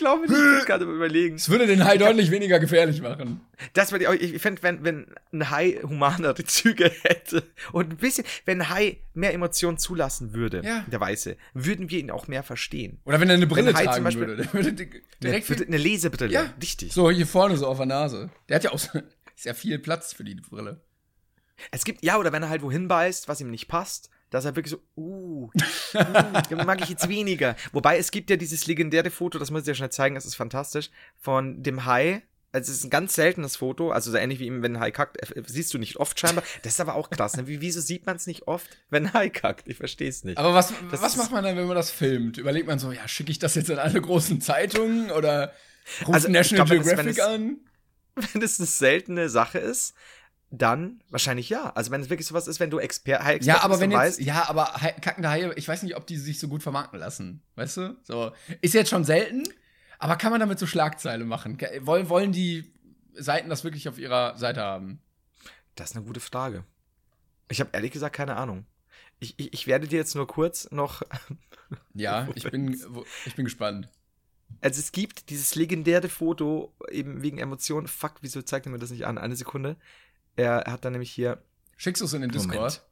Ich glaube nicht, ich bin gerade überlegen. Es würde den Hai deutlich weniger gefährlich machen. Das würde ich, auch- ich fände, wenn, wenn ein Hai humanere Züge hätte und ein bisschen, wenn ein Hai mehr Emotionen zulassen würde, Ja. der Weiße, würden wir ihn auch mehr verstehen. Oder wenn er eine Brille Wenn Hai zum tragen Beispiel- würde. Der würde di- [laughs] direkt Eine, eine Lesebrille, Ja. richtig. So, hier vorne so auf der Nase. Der hat ja auch so, [laughs] ist ja viel Platz für die Brille. Es gibt, ja, oder wenn er halt wohin beißt, was ihm nicht passt, dass er wirklich so, uh, [laughs] uh mag ich jetzt weniger. Wobei es gibt ja dieses legendäre Foto, das muss ich dir schnell zeigen, das ist fantastisch, von dem Hai. Also es ist ein ganz seltenes Foto, also so ähnlich wie ihm, wenn ein Hai kackt, äh, siehst du nicht oft scheinbar. [laughs] Das ist aber auch krass, ne? Wie, wieso sieht man es nicht oft, wenn ein Hai kackt? Ich verstehe es nicht. Aber was, Das was macht man dann, wenn man das filmt? Überlegt man so, ja, schicke ich das jetzt in alle großen Zeitungen oder ruft Also, National glaub, Geographic es- an? [laughs] wenn es eine seltene Sache ist, dann wahrscheinlich ja. Also wenn es wirklich sowas ist, wenn du Exper Hai Ja, aber bist wenn jetzt, weißt, ja, aber kackende Haie, ich weiß nicht, ob die sich so gut vermarkten lassen. Weißt du? So. Ist jetzt schon selten, aber kann man damit so Schlagzeile machen? Wollen, wollen die Seiten das wirklich auf ihrer Seite haben? Das ist eine gute Frage. Ich habe ehrlich gesagt keine Ahnung. Ich, ich, ich werde dir jetzt nur kurz noch. [laughs] Ja, ich bin, ich bin gespannt. Also es gibt dieses legendäre Foto, eben wegen Emotionen. Fuck, wieso zeigt er mir das nicht an? Eine Sekunde. Er hat dann nämlich hier. Schickst du es in den Moment. Discord?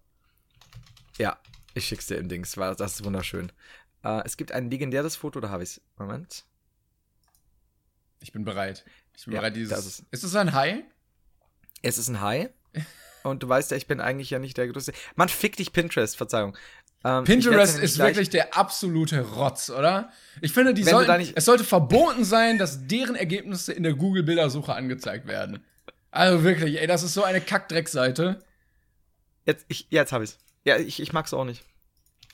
Ja, ich schick's dir im Dings, war das ist wunderschön. Äh, es gibt ein legendäres Foto, da habe ich's. Moment. Ich bin bereit. Ich bin Ja, bereit, dieses. das ist- ist es ein Hai? Es ist ein Hai. [laughs] Und du weißt ja, ich bin eigentlich ja nicht der größte. Man fick dich Pinterest, Verzeihung. Ähm, Pinterest ist wirklich der absolute Rotz, oder? Ich finde, die sollten, nicht- es sollte verboten sein, dass deren Ergebnisse in der Google-Bildersuche angezeigt werden. Also wirklich, ey, das ist so eine Kackdreckseite. Jetzt, ich, jetzt habe ich's. Ja, ich, ich mag's auch nicht.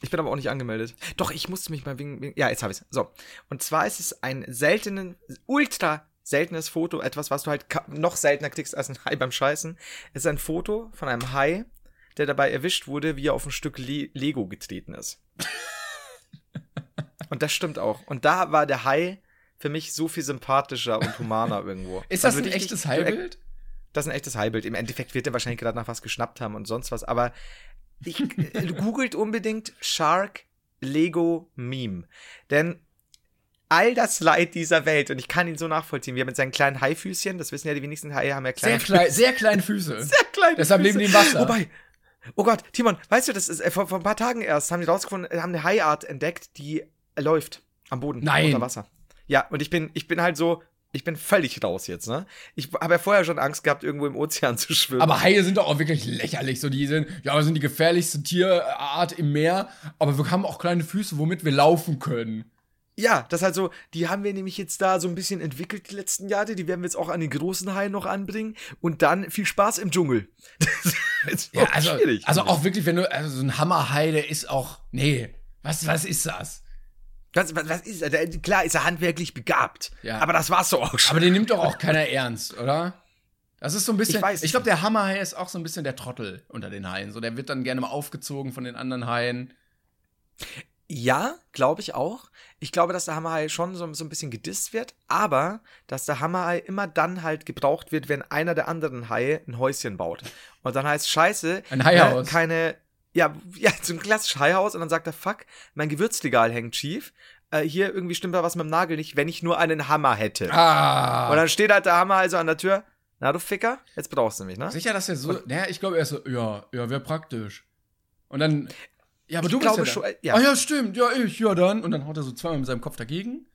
Ich bin aber auch nicht angemeldet. Doch, ich musste mich mal wegen. wegen ja, jetzt habe ich's. So. Und zwar ist es ein seltenen, ultra seltenes Foto, etwas, was du halt noch seltener kriegst als ein Hai beim Scheißen. Es ist ein Foto von einem Hai, der dabei erwischt wurde, wie er auf ein Stück Le Lego getreten ist. [laughs] Und das stimmt auch. Und da war der Hai für mich so viel sympathischer und humaner [laughs] irgendwo. Ist das Also ein echtes Haibild? Das ist ein echtes Haibild. Im Endeffekt wird er wahrscheinlich gerade nach was geschnappt haben und sonst was. Aber ich, [laughs] äh, googelt unbedingt Shark Lego Meme. Denn all das Leid dieser Welt, und ich kann ihn so nachvollziehen, wie er mit seinen kleinen Haifüßchen, das wissen ja die wenigsten Haie, haben ja kleine Sehr klein, sehr kleine Füße. [laughs] sehr kleine Deshalb leben die im Wasser. Wobei, oh Gott, Timon, weißt du, das ist äh, vor, vor ein paar Tagen erst, haben die rausgefunden, äh, haben eine Haiart entdeckt, die läuft am Boden Nein. unter Wasser. Ja, und ich bin, ich bin halt so, ich bin völlig raus jetzt, ne? Ich habe ja vorher schon Angst gehabt, irgendwo im Ozean zu schwimmen. Aber Haie sind doch auch wirklich lächerlich. So, die sind, ja, wir sind die gefährlichste Tierart im Meer, aber wir haben auch kleine Füße, womit wir laufen können. Ja, das ist halt so, die haben wir nämlich jetzt da so ein bisschen entwickelt die letzten Jahre, die werden wir jetzt auch an den großen Haien noch anbringen und dann viel Spaß im Dschungel. [laughs] Das ist Ja, also, schwierig, also auch wirklich, wenn du, also so ein Hammerhai, der ist auch, nee, was, was ist das? Was, was, was ist er? Der- Klar ist er handwerklich begabt, Ja. aber das war's doch auch schon. Aber den nimmt doch auch keiner ernst, oder? Das ist so ein bisschen, Ich weiß ich glaube, der Hammerhai ist auch so ein bisschen der Trottel unter den Haien. So, der wird dann gerne mal aufgezogen von den anderen Haien. Ja, glaube ich auch. Ich glaube, dass der Hammerhai schon so, so ein bisschen gedisst wird, aber dass der Hammerhai immer dann halt gebraucht wird, wenn einer der anderen Haie ein Häuschen baut. Und dann heißt Scheiße, Ein Haihaus. ne, keine, ja, [laughs] ja, so ein klassisches Haihaus und dann sagt er, fuck, mein Gewürzregal hängt schief. Äh, hier irgendwie stimmt da was mit dem Nagel nicht, wenn ich nur einen Hammer hätte. Ah. Und dann steht halt der Hammer also an der Tür. Na, du Ficker, jetzt brauchst du mich, ne? Sicher, dass er so, naja, ich glaube, er ist so, ja, ja, wäre praktisch. Und dann, ja, aber du bist ja schon, äh, ja. Ah ja, stimmt, ja, ich, ja dann. Und dann haut er so zweimal mit seinem Kopf dagegen.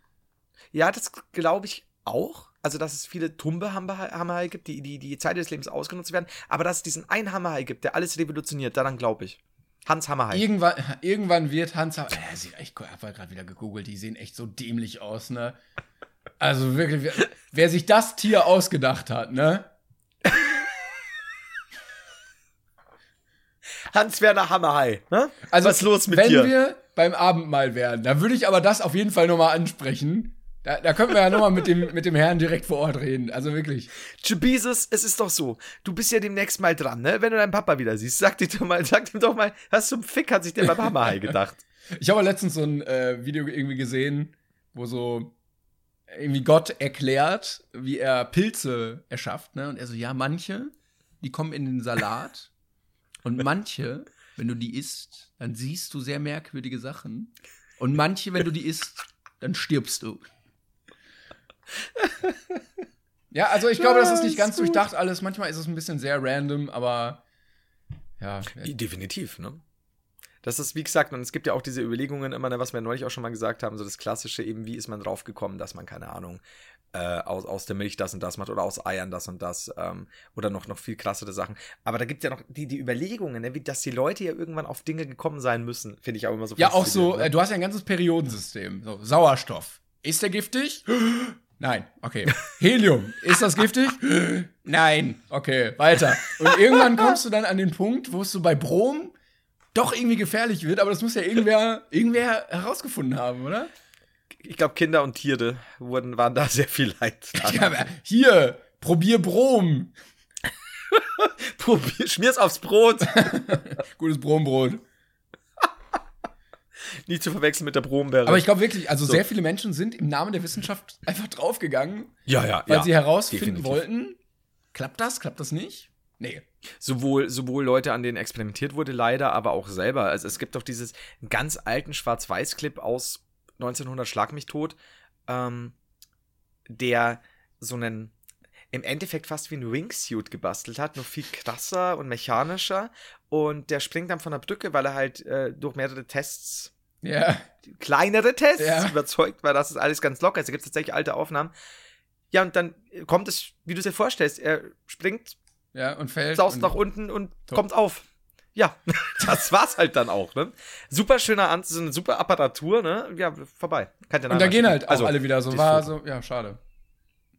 Ja, das glaube ich auch. Also, dass es viele tumbe Hammerhai Hammerhai gibt, die, die die Zeit des Lebens ausgenutzt werden. Aber dass es diesen einen Hammerhai gibt, der alles revolutioniert, daran glaube ich. Hans Hammerhai. Irgendwann, [laughs] irgendwann wird Hans, äh, sieht echt, ich habe gerade wieder gegoogelt, die sehen echt so dämlich aus, ne? Also wirklich, wer, wer sich das Tier ausgedacht hat, ne? [laughs] Hans-Werner Hammerhai. Ne? Also, Was ist los mit wenn dir? wir beim Abendmahl wären, dann würde ich aber das auf jeden Fall nochmal ansprechen. Da, da könnten wir ja nochmal mit dem, mit dem Herrn direkt vor Ort reden. Also wirklich. Jesus, es ist doch so. Du bist ja demnächst mal dran, ne? Wenn du deinen Papa wieder siehst, sag dir doch mal, sag ihm doch mal, was zum Fick hat sich der beim Hammerhai gedacht? [laughs] Ich habe letztens so ein äh, Video irgendwie gesehen, wo so irgendwie Gott erklärt, wie er Pilze erschafft, ne? Und er so, ja, manche, die kommen in den Salat [laughs] und manche, wenn du die isst, dann siehst du sehr merkwürdige Sachen und manche, wenn du die isst, dann stirbst du. Ja, also ich glaube, das ist nicht ganz durchdacht alles. Manchmal ist es ein bisschen sehr random, aber ja. Definitiv, ne? Das ist, wie gesagt, und es gibt ja auch diese Überlegungen immer, ne, was wir neulich auch schon mal gesagt haben, so das Klassische eben, wie ist man drauf gekommen, dass man, keine Ahnung, äh, aus, aus der Milch das und das macht oder aus Eiern das und das ähm, oder noch, noch viel krassere Sachen. Aber da gibt es ja noch die, die Überlegungen, ne, wie, dass die Leute ja irgendwann auf Dinge gekommen sein müssen, finde ich auch immer so Ja, auch so, faszinierend, äh, du hast ja ein ganzes Periodensystem. So, Sauerstoff. Ist der giftig? Nein. Okay. Helium. Ist das giftig? Nein. Okay, weiter. Und irgendwann kommst du dann an den Punkt, wo es so bei Brom doch irgendwie gefährlich wird, aber das muss ja irgendwer, irgendwer herausgefunden haben, oder? Ich glaube, Kinder und Tiere wurden, waren da sehr viel leid. Ja, hier, probier Brom. [laughs] Probier, schmier's aufs Brot. [laughs] Gutes Brombrot. Nicht zu verwechseln mit der Brombeere. Aber ich glaube wirklich, also So. sehr viele Menschen sind im Namen der Wissenschaft [laughs] einfach draufgegangen, ja, ja, weil ja. sie herausfinden definitiv. wollten, klappt das, klappt das nicht? Nee. sowohl, sowohl Leute, an denen experimentiert wurde, leider, aber auch selber. Also es gibt doch dieses ganz alten Schwarz-Weiß-Clip aus 1900 Schlag mich tot, ähm, der so einen im Endeffekt fast wie ein Wingsuit gebastelt hat, nur viel krasser und mechanischer Und der springt dann von der Brücke, weil er halt äh, durch mehrere Tests, Ja. kleinere Tests, Ja. überzeugt war, dass es alles ganz locker ist. Da gibt es tatsächlich alte Aufnahmen. Ja, und dann kommt es, wie du es dir vorstellst, er springt, Ja, und fällt. saust und nach unten und Top. kommt auf. Ja, [laughs] das war's halt dann auch, ne? Super schöner Anzug, so eine super Apparatur, ne? Ja, vorbei. Kann Und dann gehen halt auch also, alle wieder so. War so, ja, schade.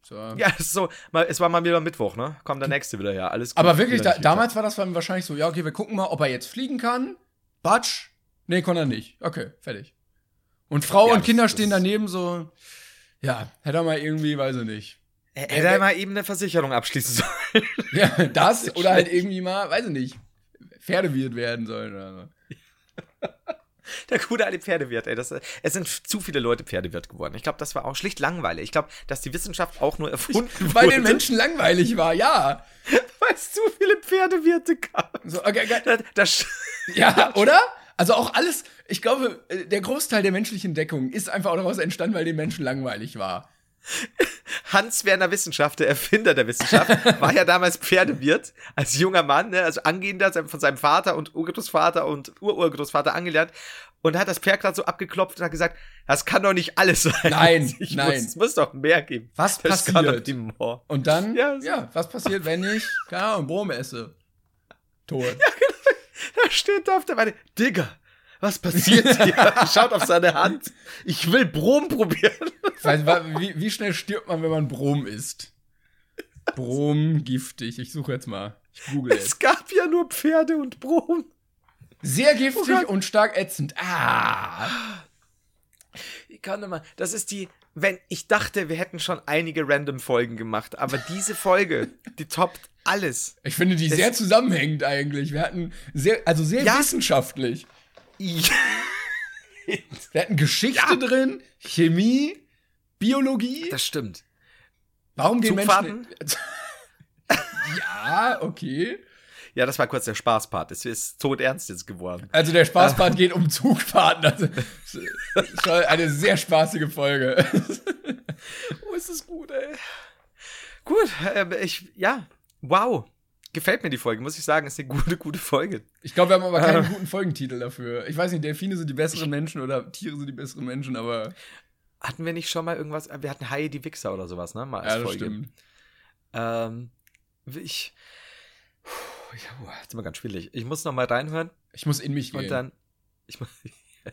So. Ja, es ist so, mal, es war mal wieder Mittwoch, ne? Kommt der nächste wieder, ja, alles gut. Aber wirklich, da, damals war das wahrscheinlich so, ja, okay, wir gucken mal, ob er jetzt fliegen kann. Batsch. Nee, konnte er nicht. Okay, fertig. Und Frau Ja, und das- Kinder das- stehen daneben so, ja, hätte er mal irgendwie, weiß ich nicht. Hätte er mal eben eine Versicherung abschließen sollen. [laughs] Ja, das [laughs] oder halt irgendwie mal, weiß ich nicht, Pferdewirt werden sollen oder so. [laughs] Der gute alte Pferdewirt, ey. Das, es sind zu viele Leute Pferdewirt geworden. Ich glaube, das war auch schlicht langweilig. Ich glaube, dass die Wissenschaft auch nur erfunden Weil wurde, den Menschen langweilig war, ja. weil es zu viele Pferdewirte gab. So, okay, okay. Da, da, sch- Ja, oder? Also auch alles, ich glaube, äh, der Großteil der menschlichen Deckung ist einfach auch daraus entstanden, weil den Menschen langweilig war. Hans Werner Wissenschaft, der Erfinder der Wissenschaft, [laughs] war ja damals Pferdewirt, als junger Mann, ne, also angehender von seinem Vater und Urgroßvater und Ururgroßvater angelernt und hat das Pferd gerade so abgeklopft und hat gesagt, das kann doch nicht alles sein. Nein, [laughs] ich nein. Muss, es muss doch mehr geben. Was das passiert? Und dann, Ja, ja, was passiert, wenn ich, keine Ahnung, Brom esse? Tot. Da steht da auf der Weide, Digga, was passiert [laughs] hier? Schaut auf seine Hand. Ich will Brom probieren. Weil, wie, wie schnell stirbt man, wenn man Brom isst? Brom, giftig. Ich suche jetzt mal. Ich google jetzt. Es gab ja nur Pferde und Brom. Sehr Oh giftig Gott. und stark ätzend. Ah. Kann immer, das ist die, wenn, ich dachte, wir hätten schon einige random Folgen gemacht, aber diese Folge, [laughs] die toppt alles. Ich finde die Das- sehr zusammenhängend eigentlich. Wir hatten sehr, also sehr Ja. wissenschaftlich. Ja. [laughs] Wir hatten Geschichte Ja. drin, Chemie, Biologie. Das stimmt. Warum gehen Zugfahrten? Menschen. [laughs] ja, okay. Ja, das war kurz der Spaßpart. Es ist todernst jetzt geworden. Also der Spaßpart [laughs] geht um Zugfahrten. Also, das ist schon eine sehr spaßige Folge. [laughs] Oh, ist das gut, ey. Gut, ähm, ich, ja, wow. Gefällt mir die Folge, muss ich sagen. Ist eine gute, gute Folge. Ich glaube, wir haben aber keinen guten Folgentitel dafür. Ich weiß nicht, Delfine sind die besseren Menschen oder Tiere sind die besseren Menschen, aber Hatten wir nicht schon mal irgendwas? Wir hatten Haie die Wichser oder sowas, ne? Mal als ja, das Folge. stimmt. Ähm, ich. Puh, ja, boah, jetzt immer ganz schwierig. Ich muss noch mal reinhören Ich muss in mich gehen. und dann. Ich. [laughs]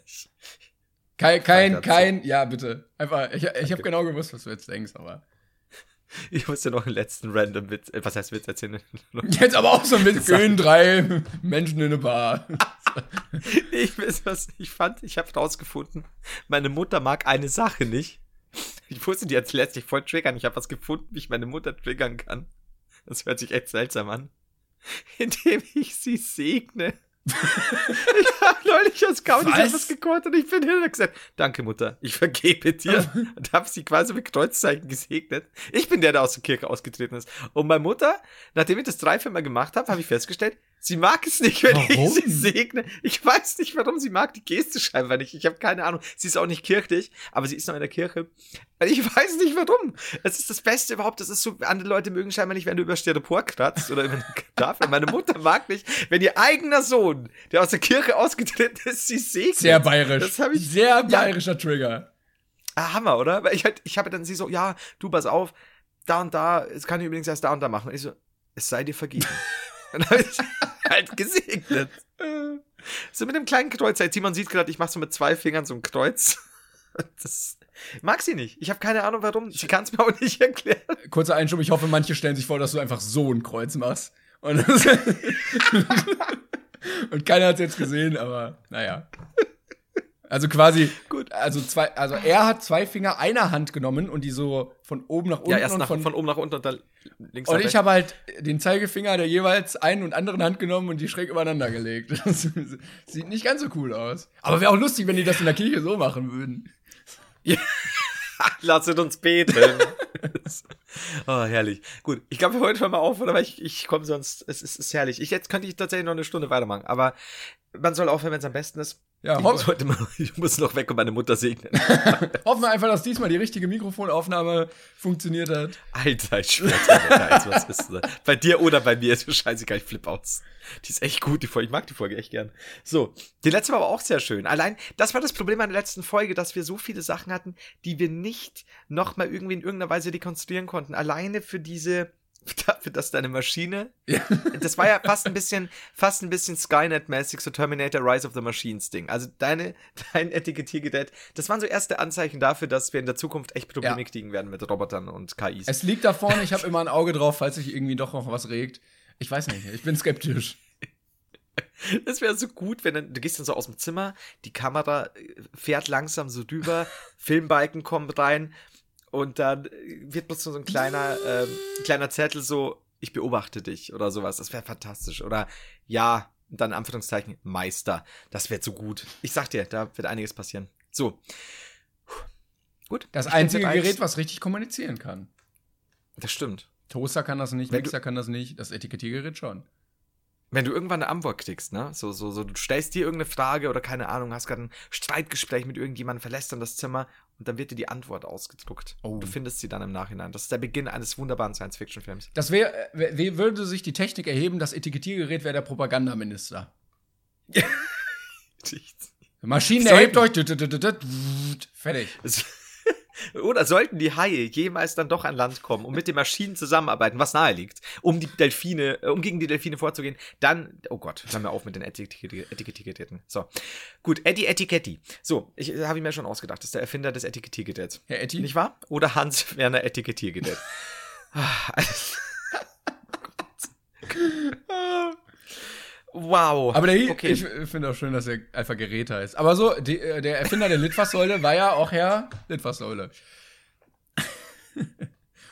Ich, kein, kein, kein, ja, bitte. Einfach, ich, ich habe genau gewusst, was du jetzt denkst, aber. [laughs] ich muss dir noch einen letzten random Witz. äh, Was heißt Witz erzählen? [laughs] Jetzt aber auch so mit Göhn drei Menschen in eine Bar. ich weiß was. Ich fand, ich habe rausgefunden, meine Mutter mag eine Sache nicht. Ich wusste die jetzt letztlich voll triggern. Ich habe was gefunden, wie ich meine Mutter triggern kann. Das hört sich echt seltsam an. [laughs] Indem ich sie segne. ich habe neulich was kaum ich hab Was? was gekocht und ich bin hin und gesagt, danke Mutter, ich vergebe dir. [laughs] und habe sie quasi mit Kreuzzeichen gesegnet. Ich bin der, der aus der Kirche ausgetreten ist. Und meine Mutter, nachdem ich das drei, vier Mal gemacht habe, habe ich festgestellt, sie mag es nicht, wenn Warum? ich sie segne. Ich weiß nicht, warum sie mag die Geste scheinbar nicht. Ich habe keine Ahnung. Sie ist auch nicht kirchlich, aber sie ist noch in der Kirche. Ich weiß nicht warum. Es ist das Beste überhaupt. Das ist so, andere Leute mögen scheinbar nicht, wenn du über Styropor kratzt oder über eine Tafel. [laughs] Meine Mutter mag nicht, wenn ihr eigener Sohn, der aus der Kirche ausgetreten ist, sie segnet. Sehr bayerisch. Das habe ich. Sehr bayerischer Trigger. Ah, Hammer, oder? Weil ich halt, ich habe dann sie so, ja, du pass auf, da und da, es kann ich übrigens erst da und da machen. Und ich so, es sei dir vergeben. [laughs] [laughs] halt gesegnet. So mit einem kleinen Kreuz. Halt, Simon sieht gerade, ich mache so mit zwei Fingern so ein Kreuz. [laughs] Das mag sie nicht. Ich habe keine Ahnung warum. Sie kann es mir auch nicht erklären. Kurzer Einschub, ich hoffe, manche stellen sich vor, dass du einfach so ein Kreuz machst. Und, [laughs] und keiner hat es jetzt gesehen, aber naja. Also quasi, Gut. also zwei, also er hat zwei Finger einer Hand genommen und die so von oben nach unten Ja, erst und nach, von, von, oben nach unten und dann links und ich habe halt den Zeigefinger der jeweils einen und anderen Hand genommen und die schräg übereinander gelegt. [laughs] Das sieht nicht ganz so cool aus. Aber wäre auch lustig, wenn die das in der Kirche so machen würden. [laughs] Lasset uns beten. [laughs] oh, herrlich. Gut, ich glaube, wir hören schon mal auf, oder? Weil ich, ich komme sonst, es ist, ist herrlich. Ich, jetzt könnte ich tatsächlich noch eine Stunde weitermachen, aber man soll aufhören, wenn es am besten ist. Ja, Ich hoff, muss, heute mal, [laughs] ich muss noch weg und meine Mutter segnen. [laughs] hoffen wir einfach, dass diesmal die richtige Mikrofonaufnahme funktioniert hat. Alter, ich schwör dir, Alter, was ist das? Bei dir oder bei mir ist mir scheißegal, ich flipp aus. Die ist echt gut, die Folge. Ich mag die Folge echt gern. So, die letzte war aber auch sehr schön. Allein, das war das Problem an der letzten Folge, dass wir so viele Sachen hatten, die wir nicht nochmal irgendwie in irgendeiner Weise dekonstruieren konnten. Alleine für diese, [laughs] dafür, dass deine Maschine, Ja. [laughs] das war ja fast ein bisschen, fast ein bisschen Skynet-mäßig, so Terminator Rise of the Machines Ding. Also deine, [laughs] dein Etikettiergerät, das waren so erste Anzeichen dafür, dass wir in der Zukunft echt Probleme Ja. kriegen werden mit Robotern und KIs. Es liegt da vorne, ich habe immer ein Auge drauf, falls sich irgendwie doch noch was regt. Ich weiß nicht, ich bin skeptisch. Das wäre so gut, wenn dann, du gehst dann so aus dem Zimmer, die Kamera äh, fährt langsam so drüber, Filmbalken kommt rein und dann wird bloß so ein kleiner, ähm, kleiner Zettel so, ich beobachte dich oder sowas. Das wäre fantastisch. Oder ja, dann Anführungszeichen Meister. Das wäre so gut. Ich sag dir, da wird einiges passieren. So. Gut. Das einzige Gerät, was richtig kommunizieren kann. Das stimmt. Toaster kann das nicht, Wenn Mixer kann das nicht, das Etikettiergerät schon. Wenn du irgendwann eine Antwort kriegst, ne? So, so, so, du stellst dir irgendeine Frage oder keine Ahnung, hast gerade ein Streitgespräch mit irgendjemandem, verlässt dann das Zimmer und dann wird dir die Antwort ausgedruckt. Oh. Du findest sie dann im Nachhinein. Das ist der Beginn eines wunderbaren Science-Fiction-Films. Das wäre, äh, wie würde sich die Technik erheben, das Etikettiergerät wäre der Propagandaminister. [laughs] Maschinen erhebt euch, fertig. Oder sollten die Haie jemals dann doch an Land kommen und mit den Maschinen zusammenarbeiten, was nahe liegt, um die Delfine, äh, um gegen die Delfine vorzugehen, dann, oh Gott, hören wir auf mit den Etikett- Etikettiergeräten. So, gut, Eddie Etiketti. So, ich äh, habe ich mir schon ausgedacht, das ist der Erfinder des Etikettiergeräts. Herr Etti? Nicht wahr? Oder Hans Werner Etikettiergerät. [laughs] [laughs] [laughs] wow. Aber der, okay. ich finde auch schön, dass er einfach Gerät heißt. Aber so, die, äh, der Erfinder der Litfaßsäule war ja auch Herr Litfaßsäule. [laughs]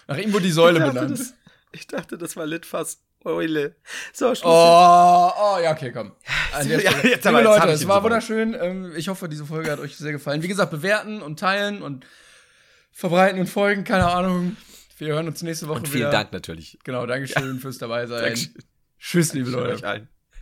Nach ihm wurde die Säule ich dachte, benannt. Das, ich dachte, das war Litfaß Eule. So, Schluss. Oh, oh, ja, okay, komm. An Ja, jetzt Liebe Leute, es war wunderschön. Ähm, Ich hoffe, diese Folge hat euch sehr gefallen. Wie gesagt, bewerten und teilen und verbreiten und folgen, keine Ahnung. Wir hören uns nächste Woche Und vielen wieder. Dank natürlich. Genau, Dankeschön fürs dabei sein. Dankeschön. Tschüss, liebe Dankeschön Leute.